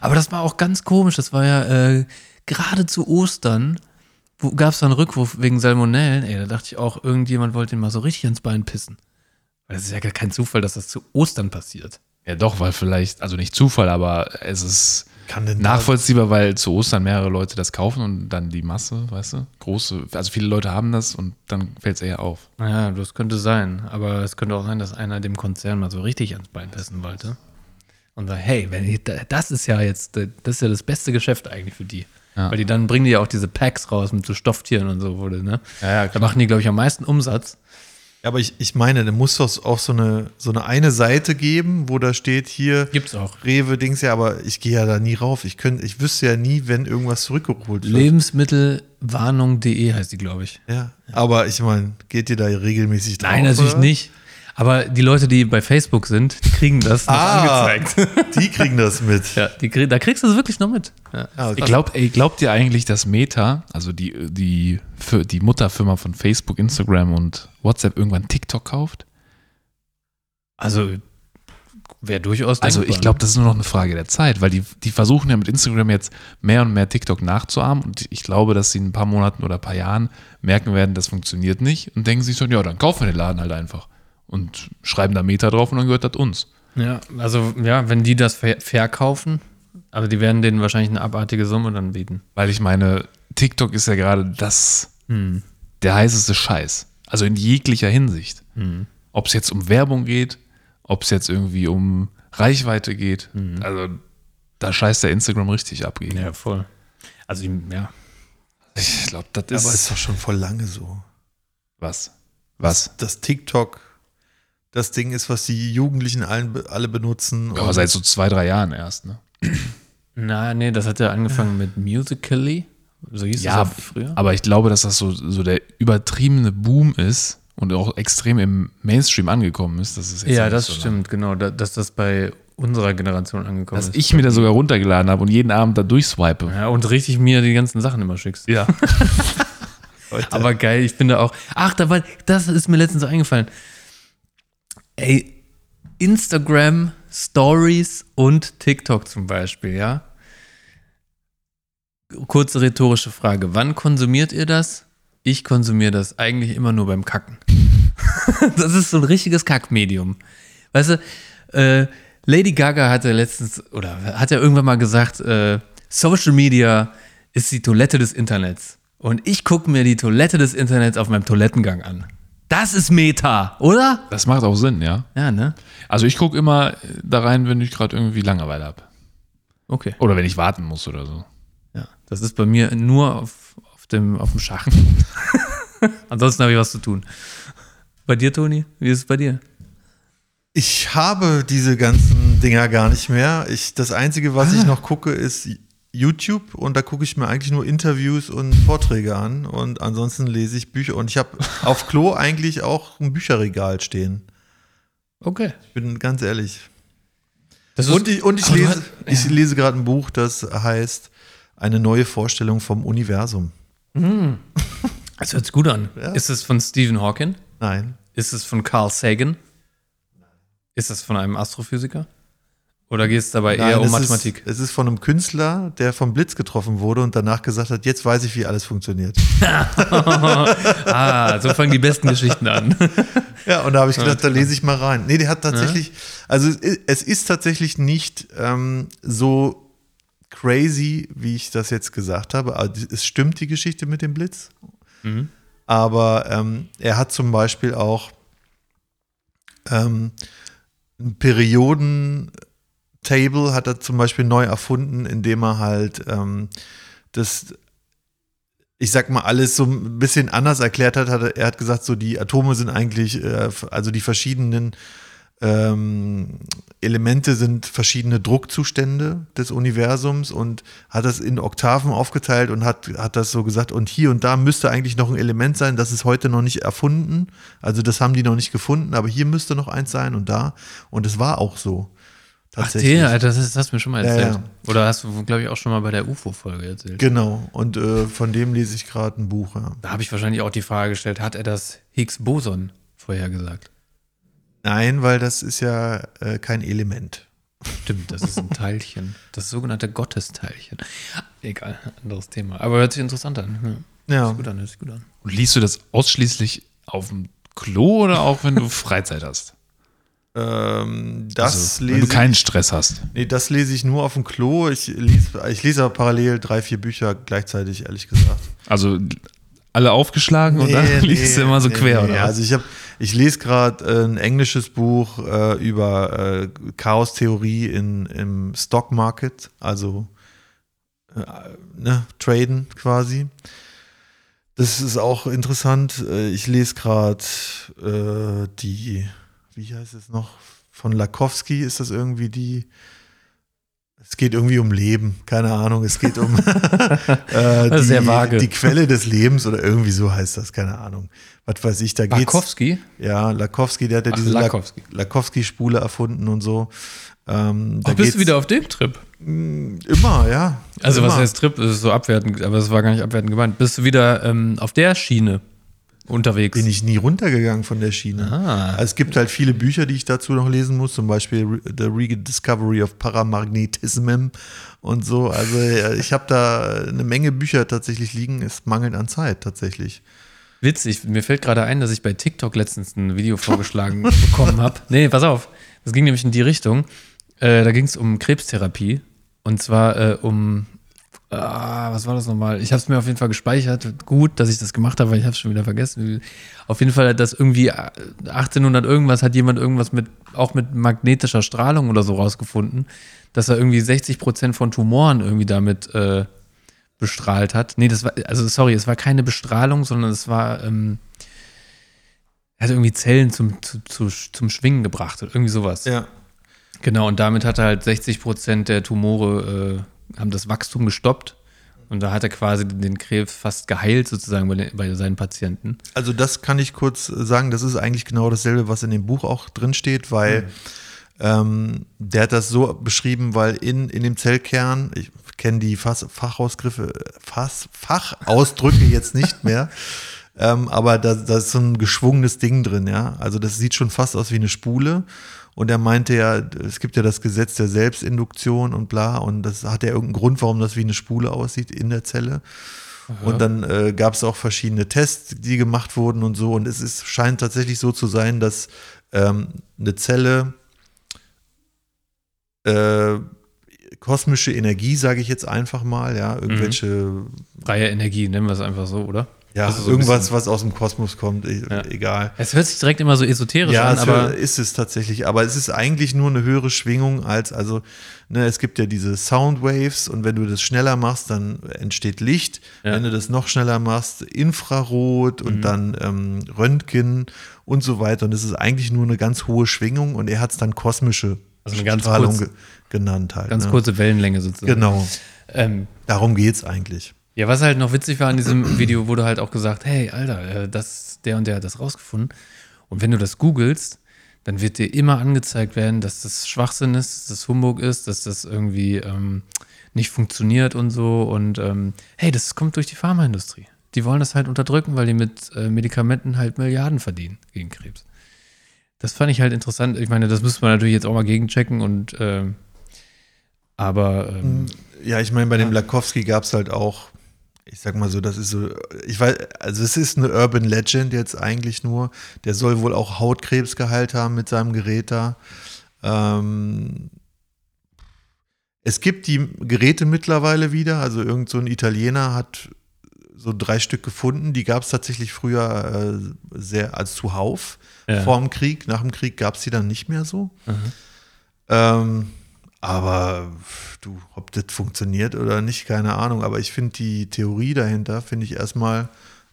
Aber das war auch ganz komisch. Das war ja äh, gerade zu Ostern, gab es da einen Rückruf wegen Salmonellen. Ey, da dachte ich auch, irgendjemand wollte ihn mal so richtig ins Bein pissen. Weil das ist ja gar kein Zufall, dass das zu Ostern passiert. Ja, doch, weil vielleicht, also nicht Zufall, aber es ist Kann denn da- nachvollziehbar, weil zu Ostern mehrere Leute das kaufen und dann die Masse, weißt du, große, also viele Leute haben das und dann fällt es eher auf. Naja, das könnte sein. Aber es könnte auch sein, dass einer dem Konzern mal so richtig ans Bein pissen wollte. Und sagt, hey, wenn ich, das ist ja jetzt, das ist ja das beste Geschäft eigentlich für die. Ja. Weil die dann bringen die ja auch diese Packs raus mit so Stofftieren und so, wurde, ne? Ja, ja, Da machen die, glaube ich, am meisten Umsatz. Ja, aber ich, ich meine, da muss doch auch so eine, so eine eine Seite geben, wo da steht hier Gibt's auch. Rewe, Dings, ja, aber ich gehe ja da nie rauf. Ich könnte, ich wüsste ja nie, wenn irgendwas zurückgeholt wird. Lebensmittel Warnung.de heißt die, glaube ich. Ja. Aber ich meine, geht ihr da regelmäßig drauf? Nein, natürlich oder? nicht. Aber die Leute, die bei Facebook sind, die kriegen das noch Ah, angezeigt. die kriegen das mit. Ja, die, krieg- da kriegst du es wirklich noch mit. Ja. Ah, okay. Ich glaub, ey, glaubt ihr eigentlich, dass Meta, also die, die, für die Mutterfirma von Facebook, Instagram und WhatsApp irgendwann TikTok kauft? Also wäre durchaus Also denkbar, ich glaube, das ist nur noch eine Frage der Zeit, weil die, die versuchen ja mit Instagram jetzt mehr und mehr TikTok nachzuahmen und ich glaube, dass sie in ein paar Monaten oder ein paar Jahren merken werden, das funktioniert nicht und denken sich so, ja, dann kaufen wir den Laden halt einfach und schreiben da Meta drauf und dann gehört das uns. Ja, also ja, wenn die das ver verkaufen, aber die werden denen wahrscheinlich eine abartige Summe dann bieten. Weil ich meine, TikTok ist ja gerade das, Hm. der heißeste Scheiß. Also in jeglicher Hinsicht. Hm. Ob es jetzt um Werbung geht, ob es jetzt irgendwie um Reichweite geht. Also da scheißt der Instagram richtig ab gegen. Ja, voll. Also ja. Ich glaube, das Aber ist. ist doch schon voll lange so. was? Was? Dass TikTok das Ding ist, was die Jugendlichen allen, alle benutzen. Ja, Und- seit so zwei, drei Jahren erst, ne? Na, nee, das hat ja angefangen mit Musically. So hieß Ja, es ja früher. aber ich glaube, dass das so, so der übertriebene Boom ist und auch extrem im Mainstream angekommen ist. Das ist jetzt ja, das so lang. stimmt, genau. Da, dass das bei unserer Generation angekommen Dass ist. ich mir da sogar runtergeladen habe und jeden Abend da durchswipe. ja, und richtig mir die ganzen Sachen immer schickst. Ja. Aber geil, ich bin da auch. Ach, da war, das ist mir letztens so eingefallen. Ey, Instagram, Stories und TikTok zum Beispiel, ja? Kurze rhetorische Frage. Wann konsumiert ihr das? Ich konsumiere das eigentlich immer nur beim Kacken. das ist so ein richtiges Kackmedium. Weißt du, äh, Lady Gaga hatte letztens, oder hat ja irgendwann mal gesagt, äh, Social Media ist die Toilette des Internets. Und ich gucke mir die Toilette des Internets auf meinem Toilettengang an. Das ist Meta, oder? Das macht auch Sinn, ja. Ja, ne? Also ich gucke immer da rein, wenn ich gerade irgendwie Langeweile habe. Okay. Oder wenn ich warten muss oder so. Ja, das ist bei mir nur auf, auf, dem, auf dem Schach. Ansonsten habe ich was zu tun. Bei dir, Toni? Wie ist es bei dir? Ich habe diese ganzen Dinger gar nicht mehr. Ich, das Einzige, was Ah. ich noch gucke, ist YouTube und da gucke ich mir eigentlich nur Interviews und Vorträge an und ansonsten lese ich Bücher und ich habe auf Klo eigentlich auch ein Bücherregal stehen. Okay. Ich bin ganz ehrlich. Das Und ich, und ich lese, ich lese gerade ein Buch, das heißt Eine neue Vorstellung vom Universum. Das hört sich gut an. Ja. Ist es von Stephen Hawking? Nein. Ist es von Carl Sagan? Ist es von einem Astrophysiker? Oder geht es dabei Nein, eher um Mathematik? Ist, es ist von einem Künstler, der vom Blitz getroffen wurde und danach gesagt hat, jetzt weiß ich, wie alles funktioniert. ah, so fangen die besten Geschichten an. Ja, und da habe ich gedacht, da lese ich mal rein. Nee, der hat tatsächlich, also es ist- tatsächlich nicht ähm, so crazy, wie ich das jetzt gesagt habe. Also es stimmt die Geschichte mit dem Blitz. Aber ähm, er hat zum Beispiel auch ähm, ein Perioden-Table hat er zum Beispiel neu erfunden, indem er halt ähm, das ich sag mal, alles so ein bisschen anders erklärt hat, hat er, er hat gesagt, so die Atome sind eigentlich, äh, also die verschiedenen ähm, Elemente sind verschiedene Druckzustände des Universums und hat das in Oktaven aufgeteilt und hat, hat das so gesagt, und hier und da müsste eigentlich noch ein Element sein, das ist heute noch nicht erfunden. Also das haben die noch nicht gefunden, aber hier müsste noch eins sein und da. Und es war auch so. Ach, Tatsächlich. der, das, ist, das hast du mir schon mal Ja, erzählt. ja. Oder hast du, glaube ich, auch schon mal bei der UFO-Folge erzählt. Genau. Und äh, von dem lese ich gerade ein Buch. Ja. Da habe ich wahrscheinlich auch die Frage gestellt, hat er das Higgs-Boson vorhergesagt? Nein, weil das ist ja äh, kein Element. Stimmt, das ist ein Teilchen. Das sogenannte Gottesteilchen. Egal, anderes Thema. Aber hört sich interessant an. Ja. Ja. Hört sich gut an, hört sich gut an. Und liest du das ausschließlich auf dem Klo oder auch wenn du Freizeit hast? Ähm, das also, wenn lese du keinen Stress hast. Nee, das lese ich nur auf dem Klo. Ich lese, ich lese aber parallel drei, vier Bücher gleichzeitig, ehrlich gesagt. Also alle aufgeschlagen und dann liest du immer so nee, quer, nee. oder? was? Also ich habe, ich lese gerade äh, ein englisches Buch äh, über äh, Chaostheorie in, im Stock Market, also äh, ne, Traden quasi. Das ist auch interessant. Äh, Ich lese gerade äh, die, wie heißt es noch? Von Lakowski ist das irgendwie die Es geht irgendwie um Leben, keine Ahnung. Es geht um äh, ist sehr vage. die, die Quelle des Lebens oder irgendwie so heißt das, keine Ahnung. Was weiß ich, da geht's. Markowski? Ja, Lakowski, der hat ja Ach, diese Lakowski. Lakowski-Spule erfunden und so. Ähm, Ach, bist du wieder auf dem Trip? Immer, ja. Also, immer. was heißt Trip? Das ist so abwertend, aber es war gar nicht abwertend gemeint. Bist du wieder ähm, auf der Schiene unterwegs? Bin ich nie runtergegangen von der Schiene. Ah. Also es gibt halt viele Bücher, die ich dazu noch lesen muss, zum Beispiel The Rediscovery of Paramagnetism und so. Also äh, ich habe da eine Menge Bücher tatsächlich liegen. Es mangelt an Zeit tatsächlich. Witzig, mir fällt gerade ein, dass ich bei TikTok letztens ein Video vorgeschlagen bekommen habe. Nee, pass auf. Das ging nämlich in die Richtung. Äh, da ging es um Krebstherapie. Und zwar äh, um, ah, was war das nochmal? Ich habe es mir auf jeden Fall gespeichert. Gut, dass ich das gemacht habe, weil ich habe es schon wieder vergessen. Auf jeden Fall hat das irgendwie äh, 1800 irgendwas, hat jemand irgendwas mit, auch mit magnetischer Strahlung oder so rausgefunden, dass er irgendwie 60 Prozent von Tumoren irgendwie damit äh, bestrahlt hat. Nee, das war, also sorry, es war keine Bestrahlung, sondern es war, ähm, er hat irgendwie Zellen zum, zu, zu, zum Schwingen gebracht oder irgendwie sowas. Ja. Genau, und damit hat er halt 60 Prozent der Tumore, äh, haben das Wachstum gestoppt. Und da hat er quasi den Krebs fast geheilt, sozusagen, bei, den, bei seinen Patienten. Also das kann ich kurz sagen, das ist eigentlich genau dasselbe, was in dem Buch auch drin steht, weil ähm, der hat das so beschrieben, weil in, in dem Zellkern, ich kenne die Fach, Fachausgriffe, Fach, Fachausdrücke jetzt nicht mehr, ähm, aber da, da ist so ein geschwungenes Ding drin, ja. Also das sieht schon fast aus wie eine Spule. Und er meinte ja, es gibt ja das Gesetz der Selbstinduktion und bla, und das hat ja irgendeinen Grund, warum das wie eine Spule aussieht in der Zelle. Und dann äh, gab es auch verschiedene Tests, die gemacht wurden und so. Und es ist, scheint tatsächlich so zu sein, dass ähm, eine Zelle äh, kosmische Energie, sage ich jetzt einfach mal, ja, irgendwelche, Freie Energie, nennen wir es einfach so, oder? Ja, Also so irgendwas, bisschen- was aus dem Kosmos kommt, e Ja. egal. Es hört sich direkt immer so esoterisch Ja, an, es aber ist es tatsächlich. Aber es ist eigentlich nur eine höhere Schwingung als, also, ne, es gibt ja diese Soundwaves und wenn du das schneller machst, dann entsteht Licht. Ja. Wenn du das noch schneller machst, Infrarot und dann ähm, Röntgen und so weiter. Und es ist eigentlich nur eine ganz hohe Schwingung und er hat es dann kosmische Also eine ganz Strahlung kurze- ge genannt halt. ganz ne? kurze Wellenlänge sozusagen. Genau. Ähm, Darum geht es eigentlich. Ja, was halt noch witzig war an diesem Video, wurde halt auch gesagt, hey, Alter, äh, das, der und der hat das rausgefunden. Und wenn du das googelst, dann wird dir immer angezeigt werden, dass das Schwachsinn ist, dass das Humbug ist, dass das irgendwie ähm, nicht funktioniert und so. Und ähm, hey, das kommt durch die Pharmaindustrie. Die wollen das halt unterdrücken, weil die mit äh, Medikamenten halt Milliarden verdienen gegen Krebs. Das fand ich halt interessant. Ich meine, das müsste man natürlich jetzt auch mal gegenchecken und ähm, aber ähm, Ja, ich meine, bei dem Lakowski gab es halt auch, ich sag mal so, das ist so, ich weiß, also es ist eine Urban Legend jetzt eigentlich nur. Der soll wohl auch Hautkrebs geheilt haben mit seinem Gerät da. Ähm, es gibt die Geräte mittlerweile wieder, also irgend so ein Italiener hat so drei Stück gefunden. Die gab es tatsächlich früher äh, sehr als zuhauf. Ja. Vor dem Krieg, nach dem Krieg gab es die dann nicht mehr so. Ähm, aber du, ob das funktioniert oder nicht, keine Ahnung. Aber ich finde die Theorie dahinter, finde ich erstmal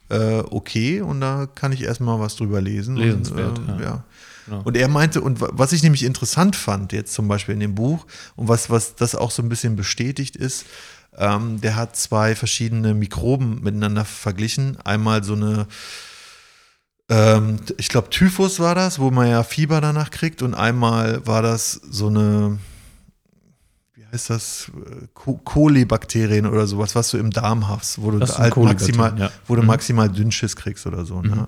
äh, okay und da kann ich erstmal was drüber lesen. Lesenswert, und, äh, ja. ja. Genau. Und er meinte, und wa- was ich nämlich interessant fand, jetzt zum Beispiel in dem Buch, und was, was das auch so ein bisschen bestätigt ist, ähm, der hat zwei verschiedene Mikroben miteinander verglichen. Einmal so eine, ähm, ich glaube, Typhus war das, wo man ja Fieber danach kriegt, und einmal war das so eine, wie heißt das, Kolibakterien oder sowas, was du im Darm hast, wo du sind halt maximal, ja. wo du Mhm. maximal Dünnschiss kriegst oder so. Ne?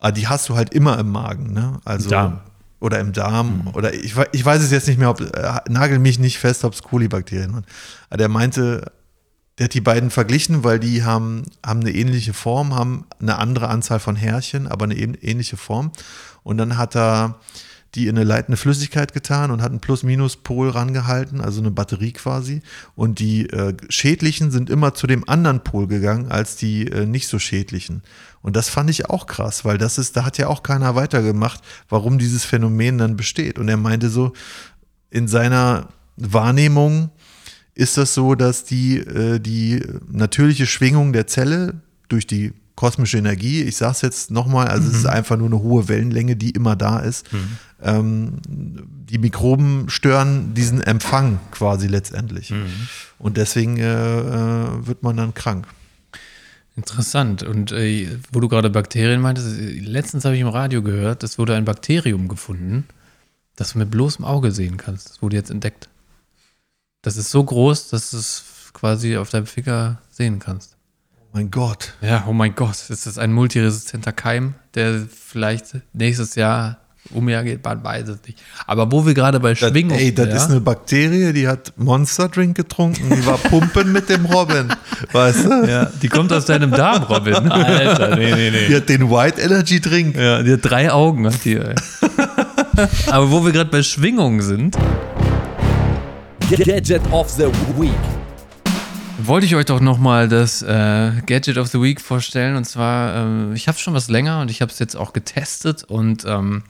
Aber die hast du halt immer im Magen, ne? Also Darm. Mhm. oder im Darm oder ich, ich weiß es jetzt nicht mehr, ob äh, nagel mich nicht fest, ob es Kolibakterien waren. Aber der meinte, der hat die beiden verglichen, weil die haben, haben eine ähnliche Form, haben eine andere Anzahl von Härchen, aber eine ähn- ähnliche Form. Und dann hat er die in eine leitende Flüssigkeit getan und hat einen Plus-Minus-Pol rangehalten, also eine Batterie quasi. Und die äh, schädlichen sind immer zu dem anderen Pol gegangen als die äh, nicht so schädlichen. Und das fand ich auch krass, weil das ist, da hat ja auch keiner weitergemacht, warum dieses Phänomen dann besteht. Und er meinte so, in seiner Wahrnehmung ist das so, dass die, äh, die natürliche Schwingung der Zelle durch die kosmische Energie. Ich sage es jetzt nochmal, also es ist einfach nur eine hohe Wellenlänge, die immer da ist. Ähm, die Mikroben stören diesen Empfang quasi letztendlich. Und deswegen äh, äh, wird man dann krank. Interessant. Und äh, wo du gerade Bakterien meintest, letztens habe ich im Radio gehört, es wurde ein Bakterium gefunden, das du mit bloßem Auge sehen kannst. Das wurde jetzt entdeckt. Das ist so groß, dass du es quasi auf deinem Finger sehen kannst. Mein Gott. Ja, oh mein Gott, ist das ein multiresistenter Keim, der vielleicht nächstes Jahr umhergeht? Man weiß es nicht. Aber wo wir gerade bei Schwingung ey, das ja, ist eine Bakterie, die hat Monster Drink getrunken, die war pumpen mit dem Robin. Weißt du? ja, die kommt aus deinem Darm, Robin. Alter, nee, nee, nee. Die hat den White Energy Drink. Ja, die hat drei Augen, hat die. Ey. Aber wo wir gerade bei Schwingungen sind, Gadget of the Week. Wollte ich euch doch nochmal das äh, Gadget of the Week vorstellen. Und zwar, ähm, ich habe es schon was länger und ich habe es jetzt auch getestet und ähm,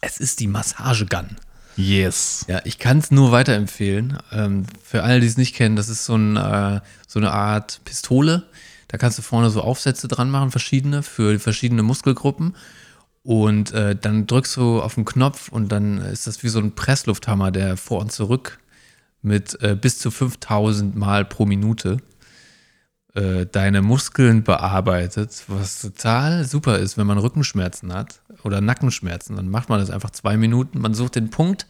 es ist die Massagegun. Yes. Ja, ich kann es nur weiterempfehlen. Ähm, für alle, die es nicht kennen, das ist so, ein, äh, so eine Art Pistole. Da kannst du vorne so Aufsätze dran machen, verschiedene, für verschiedene Muskelgruppen. Und äh, dann drückst du auf den Knopf und dann ist das wie so ein Presslufthammer, der vor und zurück mit äh, bis zu 5000 Mal pro Minute äh, deine Muskeln bearbeitet, was total super ist, wenn man Rückenschmerzen hat oder Nackenschmerzen. Dann macht man das einfach zwei Minuten. Man sucht den Punkt,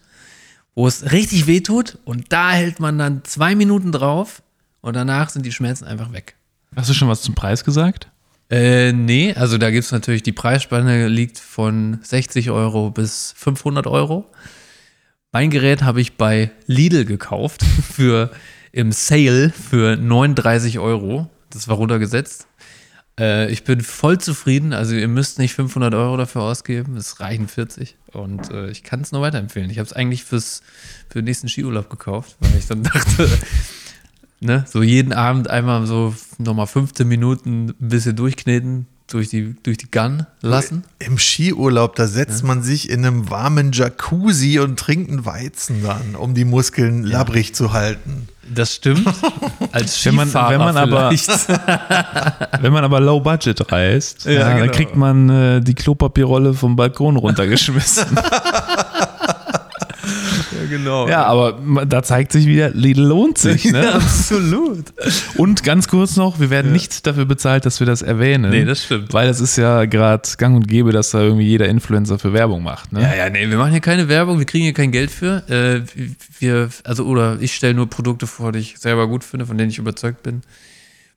wo es richtig weh tut und da hält man dann zwei Minuten drauf und danach sind die Schmerzen einfach weg. Hast du schon was zum Preis gesagt? Äh, nee, also da gibt es natürlich, die Preisspanne liegt von 60 Euro bis 500 Euro. Mein Gerät habe ich bei Lidl gekauft für im Sale für 39 Euro. Das war runtergesetzt. Äh, ich bin voll zufrieden. Also ihr müsst nicht 500 Euro dafür ausgeben. Es reichen 40. Und äh, ich kann es nur weiterempfehlen. Ich habe es eigentlich fürs, für den nächsten Skiurlaub gekauft, weil ich dann dachte, ne, so jeden Abend einmal so nochmal 15 Minuten ein bisschen durchkneten, durch die, durch die Gun lassen. Im Skiurlaub, da setzt man sich in einem warmen Jacuzzi und trinkt einen Weizen dann, um die Muskeln labbrig zu halten. Das stimmt. Als Wenn man- Skifahrer wenn man aber-. Wenn man aber low budget reist, ja, genau. dann kriegt man äh, die Klopapierrolle vom Balkon runtergeschmissen. ja, genau. ja, aber da zeigt sich wieder, Lidl lohnt sich. Ne? absolut. Und ganz kurz noch, wir werden nicht dafür bezahlt, dass wir das erwähnen. Nee, das stimmt. Weil es ist ja gerade gang und gäbe, dass da irgendwie jeder Influencer für Werbung macht. Ne? Ja, ja, nee, wir machen hier keine Werbung, wir kriegen hier kein Geld für. Äh, wir, also, oder ich stelle nur Produkte vor, die ich selber gut finde, von denen ich überzeugt bin.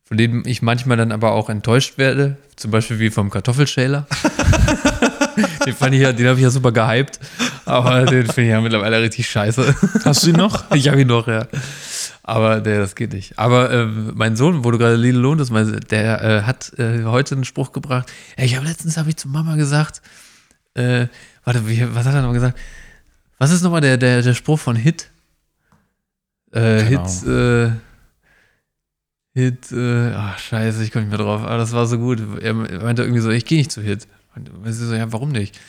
Von denen ich manchmal dann aber auch enttäuscht werde. Zum Beispiel wie vom Kartoffelschäler. den fand ich ja, den habe ich ja super gehypt. Aber den finde ich ja mittlerweile richtig scheiße. Hast du ihn noch? Ich habe ihn noch, ja. Aber der, das geht nicht. Aber ähm, mein Sohn, wo du gerade Lidl lohnt, der äh, hat äh, heute einen Spruch gebracht. Ja, ich habe letztens habe ich zu Mama gesagt, äh, warte, wie, was hat er noch gesagt? Was ist nochmal der, der, der Spruch von Hit? Äh, Keine Hit, äh, Hit, äh, ach scheiße, ich komme nicht mehr drauf. Aber das war so gut. Er meinte irgendwie so, ich gehe nicht zu Hit. Und sie so, ja, warum nicht?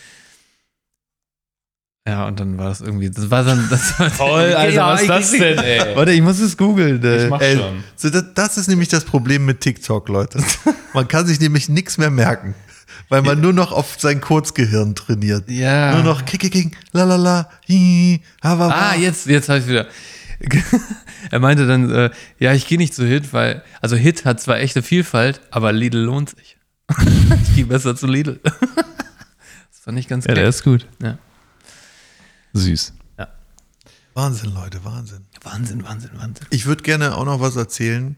Ja, und dann war das irgendwie, das war dann, das war Toll, also Ja, was ist das denn, ey? Warte, ich muss es googeln. äh, Ich mach ey. schon. So, das, das ist nämlich das Problem mit TikTok, Leute. Man kann sich nämlich nichts mehr merken, weil man nur noch auf sein Kurzgehirn trainiert. Ja. Nur noch kick, kick, kick, la la la, hi, hi, ha, wa, wa. Ah, jetzt, jetzt habe ich wieder. er meinte dann, äh, ja, ich gehe nicht zu Hit, weil, also Hit hat zwar echte Vielfalt, aber Lidl lohnt sich. ich gehe besser zu Lidl. das fand ich ganz Ja, der geil. ist gut. Ja. Süß. Wahnsinn, Leute, Wahnsinn. Wahnsinn, Wahnsinn, Wahnsinn. Ich würde gerne auch noch was erzählen.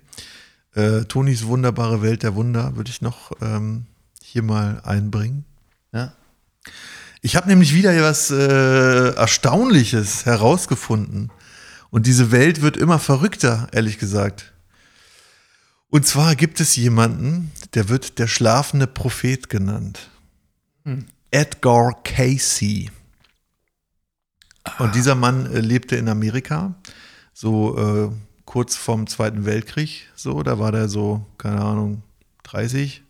Äh, Tonis wunderbare Welt der Wunder würde ich noch ähm, hier mal einbringen. Ja. Ich habe nämlich wieder was äh, Erstaunliches herausgefunden. Und diese Welt wird immer verrückter, ehrlich gesagt. Und zwar gibt es jemanden, der wird der schlafende Prophet genannt. Edgar Casey. Und dieser Mann äh, lebte in Amerika, so äh, kurz vorm Zweiten Weltkrieg, so, da war der so, keine Ahnung, 30.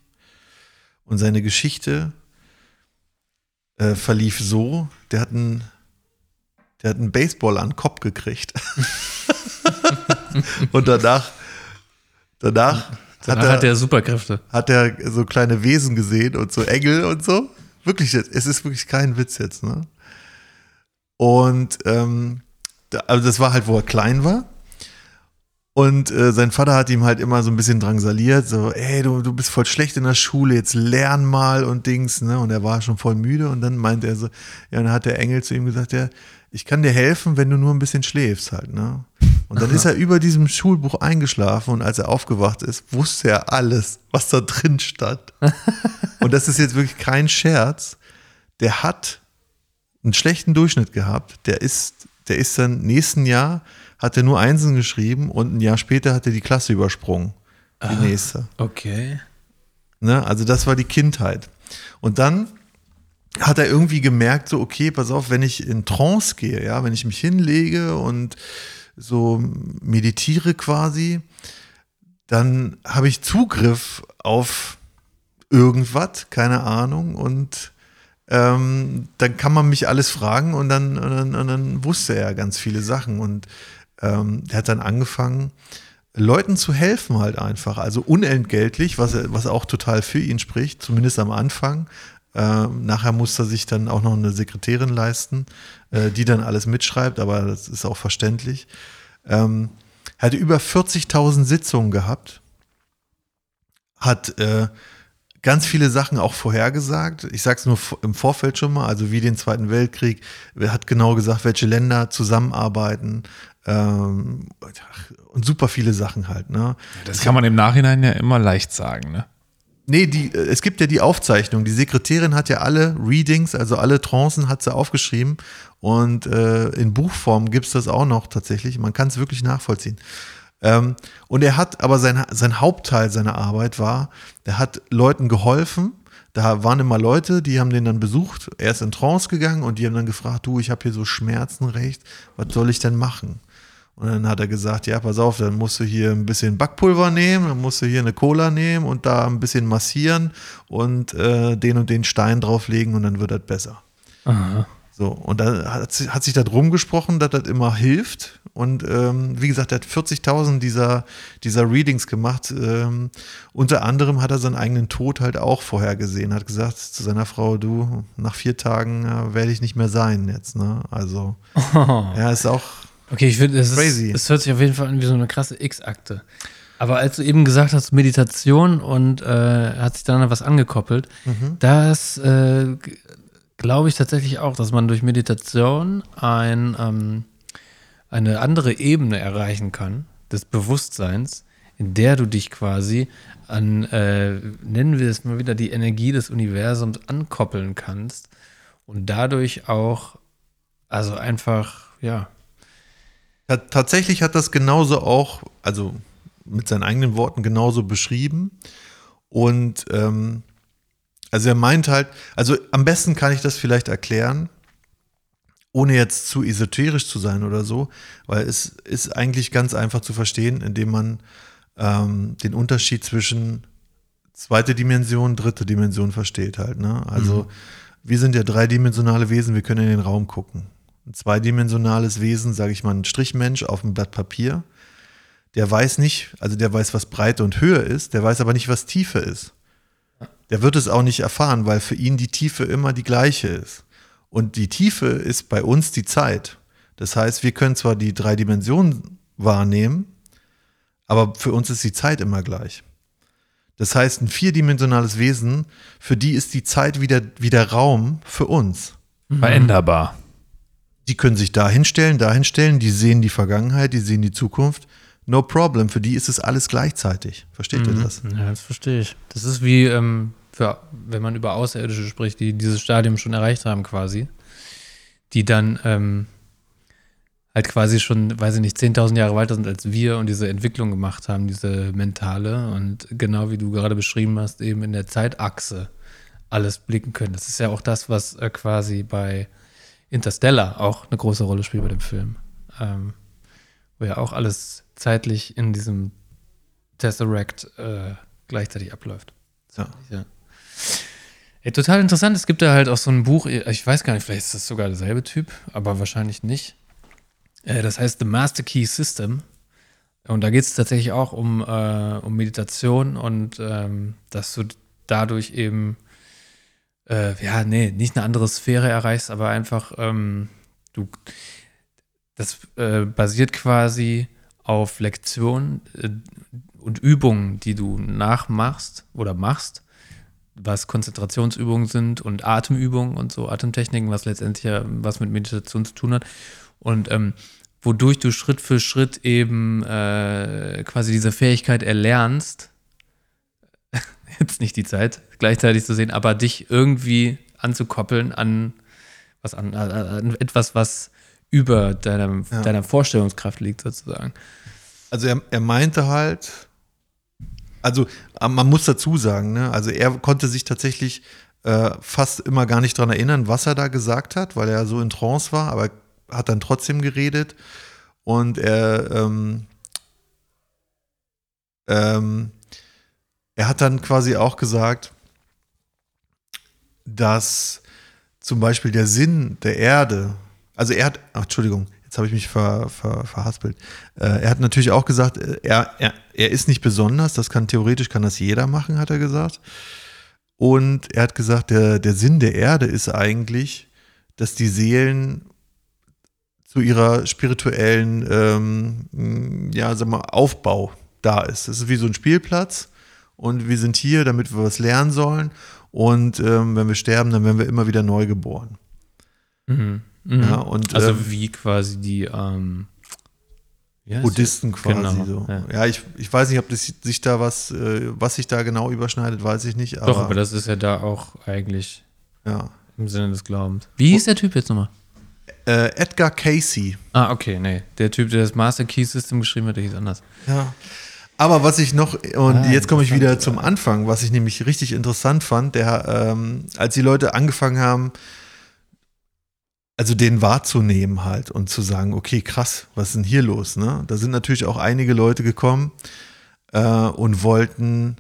Und seine Geschichte äh, verlief so, der hat einen, der hat einen Baseball an den Kopf gekriegt. Und danach, danach Danach er, hat er Superkräfte. hat er so kleine Wesen gesehen und so Engel und so. Wirklich, es ist wirklich kein Witz jetzt, ne? Und ähm, also das war halt, wo er klein war. Und äh, sein Vater hat ihm halt immer so ein bisschen drangsaliert, so, ey, du, du bist voll schlecht in der Schule, jetzt lern mal und Dings, ne? Und er war schon voll müde und dann meinte er so, ja, dann hat der Engel zu ihm gesagt, ja, ich kann dir helfen, wenn du nur ein bisschen schläfst halt, ne? Und dann ist er über diesem Schulbuch eingeschlafen und als er aufgewacht ist, wusste er alles, was da drin stand. und das ist jetzt wirklich kein Scherz. Der hat einen schlechten Durchschnitt gehabt. Der ist, der ist dann nächsten Jahr hat er nur Einsen geschrieben und ein Jahr später hat er die Klasse übersprungen. Die nächste. Okay. Ne? Also das war die Kindheit. Und dann hat er irgendwie gemerkt, so, okay, pass auf, wenn ich in Trance gehe, ja, wenn ich mich hinlege und so meditiere quasi, dann habe ich Zugriff auf irgendwas, keine Ahnung, und ähm, dann kann man mich alles fragen und dann, und dann, und dann wusste er ganz viele Sachen und ähm, er hat dann angefangen, Leuten zu helfen halt einfach, also unentgeltlich, was, was auch total für ihn spricht, zumindest am Anfang. Ähm, nachher muss er sich dann auch noch eine Sekretärin leisten, äh, die dann alles mitschreibt, aber das ist auch verständlich. Ähm, hatte über 40.000 Sitzungen gehabt, hat äh, ganz viele Sachen auch vorhergesagt. Ich sage es nur im Vorfeld schon mal, also wie den Zweiten Weltkrieg. Hat genau gesagt, welche Länder zusammenarbeiten ähm, und super viele Sachen halt. Ne? Das kann man im Nachhinein ja immer leicht sagen, ne? Nee, die, äh, es gibt ja die Aufzeichnung. Die Sekretärin hat ja alle Readings, also alle Trancen hat sie aufgeschrieben. Und äh, in Buchform gibt es das auch noch tatsächlich. Man kann es wirklich nachvollziehen. Ähm, und er hat, aber sein, sein Hauptteil seiner Arbeit war, er hat Leuten geholfen. Da waren immer Leute, die haben den dann besucht. Er ist in Trance gegangen und die haben dann gefragt, du, ich habe hier so Schmerzen recht, was soll ich denn machen? Und dann hat er gesagt, ja, pass auf, dann musst du hier ein bisschen Backpulver nehmen, dann musst du hier eine Cola nehmen und da ein bisschen massieren und äh, den und den Stein drauflegen und dann wird das besser. So, und da hat, hat sich da drum gesprochen, dass das immer hilft. Und ähm, wie gesagt, er hat 40.000 dieser, dieser Readings gemacht. Ähm, unter anderem hat er seinen eigenen Tod halt auch vorhergesehen. Hat gesagt zu seiner Frau, du, nach vier Tagen äh, werde ich nicht mehr sein jetzt. Ne? Also, ja, ist auch Okay, ich finde, es, es hört sich auf jeden Fall an wie so eine krasse X-Akte. Aber als du eben gesagt hast, Meditation und äh, hat sich dann was angekoppelt, das äh, glaube ich tatsächlich auch, dass man durch Meditation ein, ähm, eine andere Ebene erreichen kann des Bewusstseins, in der du dich quasi an, äh, nennen wir es mal wieder, die Energie des Universums ankoppeln kannst und dadurch auch, also einfach, Ja, tatsächlich hat das genauso auch, also mit seinen eigenen Worten genauso beschrieben. Und ähm, also er meint halt, also am besten kann ich das vielleicht erklären, ohne jetzt zu esoterisch zu sein oder so, weil es ist eigentlich ganz einfach zu verstehen, indem man ähm, den Unterschied zwischen zweite Dimension, dritte Dimension versteht halt. Ne? Also wir sind ja dreidimensionale Wesen, wir können in den Raum gucken. Ein zweidimensionales Wesen, sage ich mal, ein Strichmensch auf einem Blatt Papier, der weiß nicht, also der weiß, was Breite und Höhe ist, der weiß aber nicht, was Tiefe ist. Der wird es auch nicht erfahren, weil für ihn die Tiefe immer die gleiche ist. Und die Tiefe ist bei uns die Zeit. Das heißt, wir können zwar die drei Dimensionen wahrnehmen, aber für uns ist die Zeit immer gleich. Das heißt, ein vierdimensionales Wesen, für die ist die Zeit wieder, wieder Raum für uns. Veränderbar. Die können sich da hinstellen, da hinstellen, die sehen die Vergangenheit, die sehen die Zukunft. No problem, für die ist es alles gleichzeitig. Versteht ihr das? Ja, das verstehe ich. Das ist wie, ähm, für, wenn man über Außerirdische spricht, die dieses Stadium schon erreicht haben quasi, die dann ähm, halt quasi schon, weiß ich nicht, 10.000 Jahre weiter sind als wir und diese Entwicklung gemacht haben, diese mentale und genau wie du gerade beschrieben hast, eben in der Zeitachse alles blicken können. Das ist ja auch das, was äh, quasi bei Interstellar auch eine große Rolle spielt bei dem Film. Ähm, wo ja auch alles zeitlich in diesem Tesseract äh, gleichzeitig abläuft. Ja. Ja. Ey, total interessant. Es gibt da halt auch so ein Buch, ich weiß gar nicht, vielleicht ist das sogar derselbe Typ, aber wahrscheinlich nicht. Äh, das heißt The Master Key System. Und da geht es tatsächlich auch um, äh, um Meditation und ähm, dass du dadurch eben, äh, ja, nee, nicht eine andere Sphäre erreichst, aber einfach, ähm, du, das äh, basiert quasi auf Lektionen äh, und Übungen, die du nachmachst oder machst, was Konzentrationsübungen sind und Atemübungen und so, Atemtechniken, was letztendlich ja was mit Meditation zu tun hat. Und ähm, wodurch du Schritt für Schritt eben äh, quasi diese Fähigkeit erlernst, jetzt nicht die Zeit gleichzeitig zu sehen, aber dich irgendwie anzukoppeln an was an, an etwas, was über deiner, Ja. deiner Vorstellungskraft liegt sozusagen. Also er, er meinte halt, also äh, man muss dazu sagen, ne, also er konnte sich tatsächlich äh, fast immer gar nicht dran erinnern, was er da gesagt hat, weil er so in Trance war, aber hat dann trotzdem geredet und er ähm, ähm, er hat dann quasi auch gesagt, dass zum Beispiel der Sinn der Erde, also er hat, ach, Entschuldigung, jetzt habe ich mich ver, ver, verhaspelt. Äh, er hat natürlich auch gesagt, äh, er, er, er ist nicht besonders, das kann theoretisch kann das jeder machen, hat er gesagt. Und er hat gesagt, der, der Sinn der Erde ist eigentlich, dass die Seelen zu ihrer spirituellen, ähm, ja, sag mal, Aufbau da ist. Das ist wie so ein Spielplatz und wir sind hier, damit wir was lernen sollen. Und ähm, wenn wir sterben, dann werden wir immer wieder neu geboren. Mhm. Mhm. Ja, und, also ähm, wie quasi die ähm, wie Buddhisten das? quasi Genau, so. Ja. Ja, ich, ich weiß nicht, ob das sich da was, äh, was sich da genau überschneidet, weiß ich nicht. Aber, Doch, aber das ist ja da auch eigentlich ja. im Sinne des Glaubens. Wie hieß der Typ jetzt nochmal? Äh, Edgar Casey. Ah, okay, nee. Der Typ, der das Master Key System geschrieben hat, der hieß anders. Ja. Aber was ich noch, und Ah, jetzt komme ich wieder zum Anfang, was ich nämlich richtig interessant fand, der, ähm, als die Leute angefangen haben, also den wahrzunehmen halt und zu sagen, okay, krass, was ist denn hier los? Ne? Da sind natürlich auch einige Leute gekommen äh, und wollten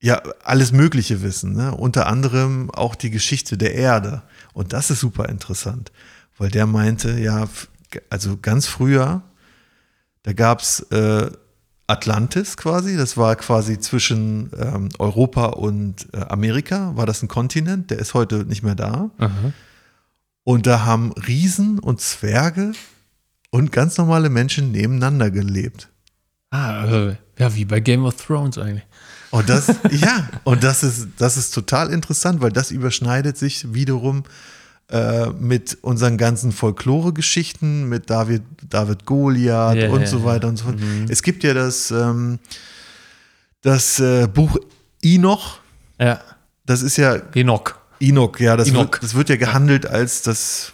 ja alles Mögliche wissen, ne? unter anderem auch die Geschichte der Erde. Und das ist super interessant, weil der meinte, ja, also ganz früher, da gab es äh, Atlantis quasi, das war quasi zwischen ähm, Europa und äh, Amerika, war das ein Kontinent, der ist heute nicht mehr da. Und da haben Riesen und Zwerge und ganz normale Menschen nebeneinander gelebt. Ah, also, ja, wie bei Game of Thrones eigentlich. Und das, ja, und das ist, das ist total interessant, weil das überschneidet sich wiederum äh, mit unseren ganzen Folklore-Geschichten, mit David, David Goliath Ja, und so weiter und so fort. Es gibt ja das, ähm, das äh, Buch Enoch, Ja, das ist ja Enoch. Enoch, ja, das, Enoch. Wird, das wird ja gehandelt als das,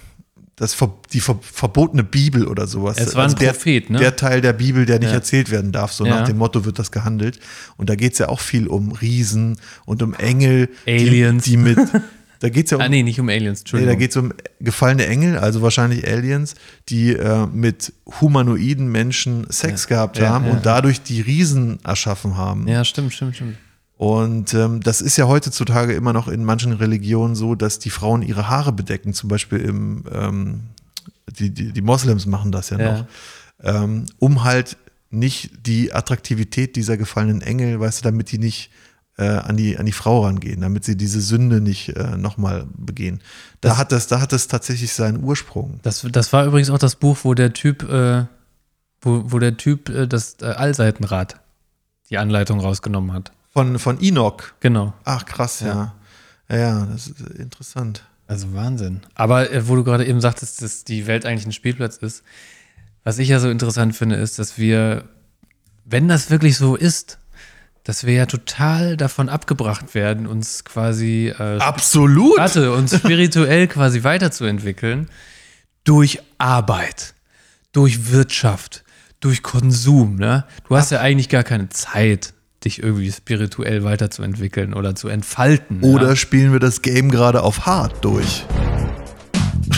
das ver, die ver, verbotene Bibel oder sowas. Also Es war ein der, Prophet, ne? Der Teil der Bibel, der nicht Ja. erzählt werden darf. So Ja. nach dem Motto wird das gehandelt. Und da geht es ja auch viel um Riesen und um Engel. Aliens. Die, die mit, da geht es ja um Ah, nee, nicht um Aliens, Nee, Entschuldigung. da geht es um gefallene Engel, also wahrscheinlich Aliens, die äh, mit humanoiden Menschen Sex gehabt Ja, haben ja, und dadurch die Riesen erschaffen haben. ja, stimmt, stimmt, stimmt. Und ähm, das ist ja heutzutage immer noch in manchen Religionen so, dass die Frauen ihre Haare bedecken. Zum Beispiel im, ähm, die, die, die Moslems machen das ja, Ja. noch, ähm, um halt nicht die Attraktivität dieser gefallenen Engel, weißt du, damit die nicht äh, an, die, an die Frau rangehen, damit sie diese Sünde nicht äh, nochmal begehen. Da Das- hat das, da hat das tatsächlich seinen Ursprung. Das, das war übrigens auch das Buch, wo der Typ, äh, wo, wo der Typ äh, das äh, Allseitenrad, die Anleitung rausgenommen hat. Von, von Enoch. Genau. Ach, krass, ja. Ja, ja das ist interessant. Also Wahnsinn. Aber äh, wo du gerade eben sagtest, dass die Welt eigentlich ein Spielplatz ist, was ich ja so interessant finde, ist, dass wir, wenn das wirklich so ist, dass wir ja total davon abgebracht werden, uns quasi äh, Absolut! warte, uns spirituell quasi weiterzuentwickeln durch Arbeit, durch Wirtschaft, durch Konsum. Ne? Du hast ja eigentlich gar keine Zeit, dich irgendwie spirituell weiterzuentwickeln oder zu entfalten. Oder ja? spielen wir das Game gerade auf Hard durch?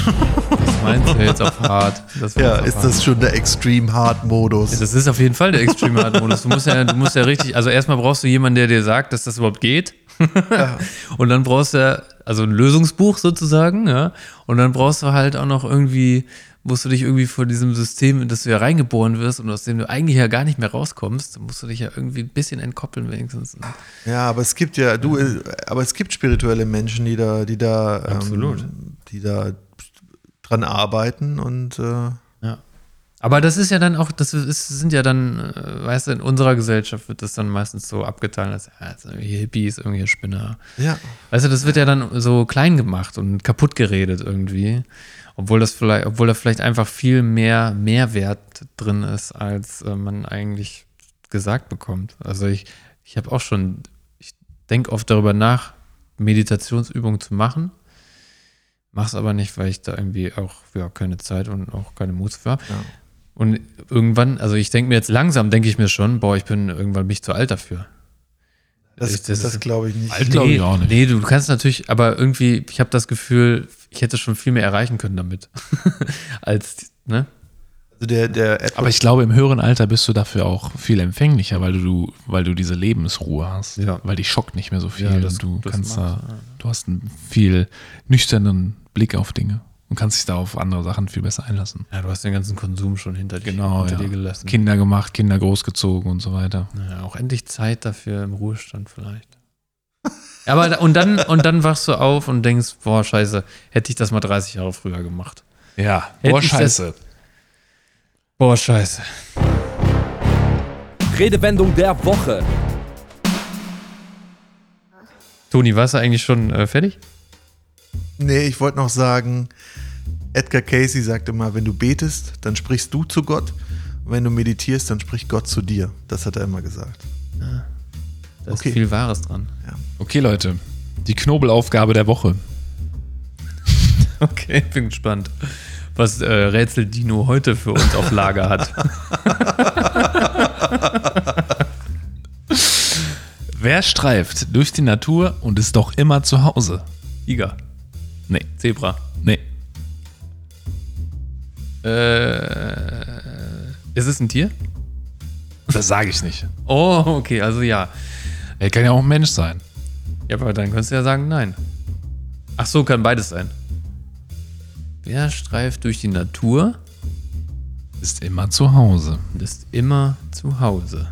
Was meinst du jetzt auf hart? Ja, auf ist hart. das schon der Extreme Hard Modus? Das ist auf jeden Fall der Extreme Hard Modus. Du musst ja, du musst ja richtig, also erstmal brauchst du jemanden, der dir sagt, dass das überhaupt geht. Und dann brauchst du ja, also ein Lösungsbuch sozusagen, ja. Und dann brauchst du halt auch noch irgendwie musst du dich irgendwie vor diesem System, in das du ja reingeboren wirst und aus dem du eigentlich ja gar nicht mehr rauskommst, musst du dich ja irgendwie ein bisschen entkoppeln wenigstens. Ja, aber es gibt ja, du, äh, aber es gibt spirituelle Menschen, die da, die da, Absolut. Ähm, die da dran arbeiten und äh, Ja. Aber das ist ja dann auch, das ist, sind ja dann, äh, weißt du, in unserer Gesellschaft wird das dann meistens so abgetan, als ja, irgendwie Hippies, irgendwie Spinner. ja. Weißt du, das wird ja dann so klein gemacht und kaputt geredet irgendwie. Obwohl das vielleicht, obwohl da vielleicht einfach viel mehr Mehrwert drin ist, als äh, man eigentlich gesagt bekommt. Also ich, ich habe auch schon, ich denke oft darüber nach, Meditationsübungen zu machen. Mach's aber nicht, weil ich da irgendwie auch ja, keine Zeit und auch keine Muße für habe. Ja. Und irgendwann, also ich denke mir jetzt langsam, denke ich mir schon, boah, ich bin irgendwann mich zu alt dafür. Das, Ich- das das, glaube ich nicht. Alt glaube ich auch nicht. Nee, du kannst natürlich, aber irgendwie, ich habe das Gefühl, ich hätte schon viel mehr erreichen können damit. Als, ne? Also der, der Aber ich glaube, im höheren Alter bist du dafür auch viel empfänglicher, weil du, weil du diese Lebensruhe hast. Ja. Weil dich schockt nicht mehr so viel. Ja, das- und du das kannst macht, da, du hast einen viel nüchternen Blick auf Dinge und kannst dich da auf andere Sachen viel besser einlassen. Ja, du hast den ganzen Konsum schon hinter, dir- Genau, hinter ja. dir gelassen. Kinder gemacht, Kinder großgezogen und so weiter. Ja, auch endlich Zeit dafür im Ruhestand vielleicht. Aber und dann, und dann wachst du auf und denkst, boah, scheiße, hätte ich das mal 30 Jahre früher gemacht. Ja, Hätte boah, ich das- scheiße. Boah, scheiße. Redewendung der Woche. Toni, warst du eigentlich schon äh, fertig? Nee, ich wollte noch sagen, Edgar Casey sagt immer, wenn du betest, dann sprichst du zu Gott. Und wenn du meditierst, dann spricht Gott zu dir. Das hat er immer gesagt. Da Okay. ist viel Wahres dran. Okay, Leute. Die Knobelaufgabe der Woche. Okay, bin gespannt, was äh, Rätsel Dino heute für uns auf Lager hat. Wer streift durch die Natur und ist doch immer zu Hause? Tiger, Nee, Zebra. nee. Äh, ist es ein Tier? Das sage ich nicht. Oh, okay, also ja. Er kann ja auch ein Mensch sein. Ja, aber dann könntest du ja sagen, nein. Ach so, kann beides sein. Wer streift durch die Natur Ist immer zu Hause. ist immer zu Hause?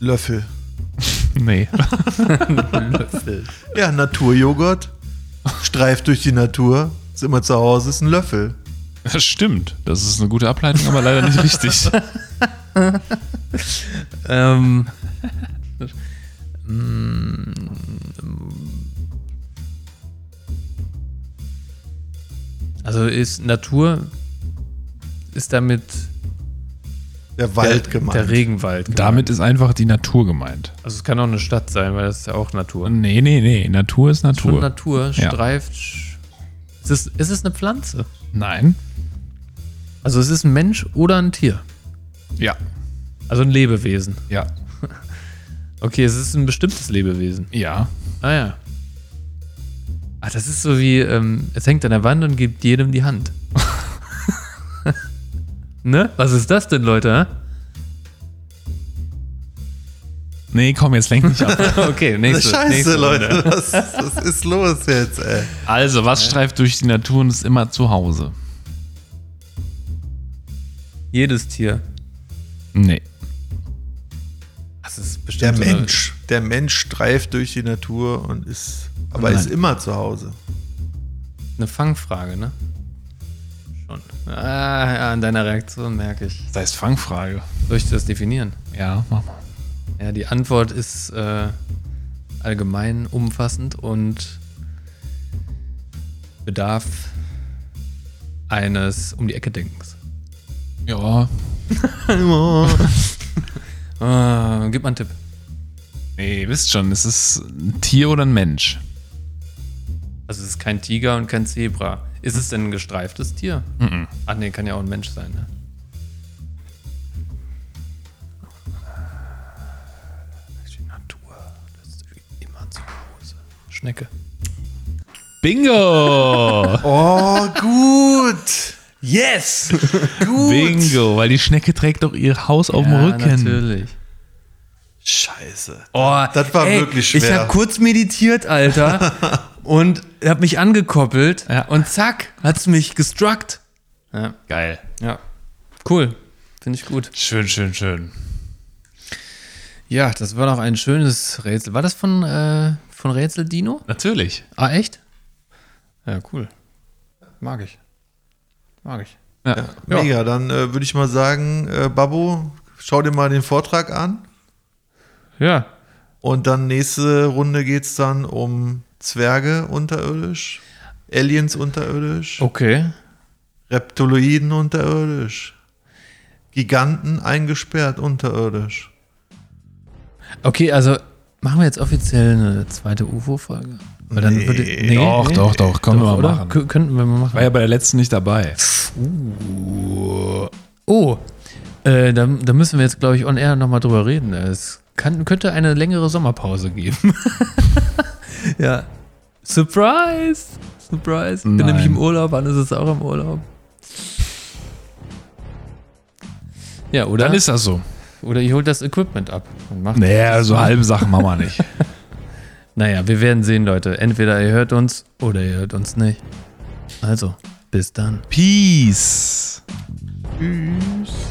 Löffel. Nee. Löffel. Ja, Naturjoghurt. Streift durch die Natur. Ist immer zu Hause, ist ein Löffel. Das stimmt. Das ist eine gute Ableitung, aber leider nicht richtig. ähm, mm, also ist Natur, ist damit Der Wald der, gemeint. der Regenwald. gemeint. Damit ist einfach die Natur gemeint. Also es kann auch eine Stadt sein, weil das ist ja auch Natur. Nee, nee, nee. Natur ist Schon Natur. Natur Ja. streift. sch- Ist es, ist es eine Pflanze? Nein. Also es ist ein Mensch oder ein Tier. Ja. Also ein Lebewesen. Ja. Okay, es ist ein bestimmtes Lebewesen. Ja. Ah ja. Ah, das ist so wie, ähm, es hängt an der Wand und gibt jedem die Hand. Ne? Was ist das denn, Leute? Nee, komm, jetzt lenk nicht ab. okay, nächste. Scheiße, nächste. Leute. Was, was ist los jetzt, ey? Also, was streift durch die Natur und ist immer zu Hause? Jedes Tier. Nee. Das ist Der bestimmt eine- Mensch. Der Mensch streift durch die Natur und ist, aber Nein. ist immer zu Hause. Eine Fangfrage, ne? Schon. Ah, ja, an deiner Reaktion merke ich. Das heißt Fangfrage. Soll ich das definieren? Ja, mach mal. Ja, die Antwort ist äh, allgemein umfassend und bedarf eines um die Ecke Denkens. Ja. Ah, gib mal einen Tipp. Nee, ihr wisst schon, es ist ein Tier oder ein Mensch. Also es ist kein Tiger und kein Zebra. Ist es denn ein gestreiftes Tier? Mhm. Ach nee, kann ja auch ein Mensch sein, ne? Die Natur, das ist immer zu Hause. Schnecke. Bingo! Oh, gut. Yes! Gut. Bingo, weil die Schnecke trägt doch ihr Haus auf dem ja, Rücken. natürlich. Scheiße. Oh, Das war wirklich Ich schwer. habe kurz meditiert, Alter. und hab mich angekoppelt Ja. und zack, hat's mich gestruckt. Ja, Geil. ja. Cool. Finde ich gut. Schön, schön, schön. Ja, das war doch ein schönes Rätsel. War das von, äh, von Rätsel Dino? Natürlich. Ah, echt? Ja, cool. Mag ich. Mag ich. Ja. Mega, dann äh, würde ich mal sagen, äh, Babbo, schau dir mal den Vortrag an. Ja. Und dann nächste Runde geht es dann um Zwerge unterirdisch, Aliens unterirdisch, Okay. Reptiloiden unterirdisch, Giganten eingesperrt unterirdisch. Okay, also machen wir jetzt offiziell eine zweite UFO-Folge? Weil dann Nee, würde, doch, doch, doch, können wir mal oder? machen. Kö- Könnten wir mal machen. War ja bei der letzten nicht dabei. Oh, äh, da, da müssen wir jetzt, glaube ich, on air nochmal drüber reden. Es kann, könnte eine längere Sommerpause geben. ja. Surprise! Surprise. Ich bin Nein. nämlich im Urlaub, Hannes ist auch im Urlaub. Ja, oder? Dann ist das so. oder ihr holt das Equipment ab und macht. Naja, so halbe Sachen machen wir nicht. Naja, wir werden sehen, Leute. Entweder ihr hört uns oder ihr hört uns nicht. Also, bis dann. Peace. Tschüss.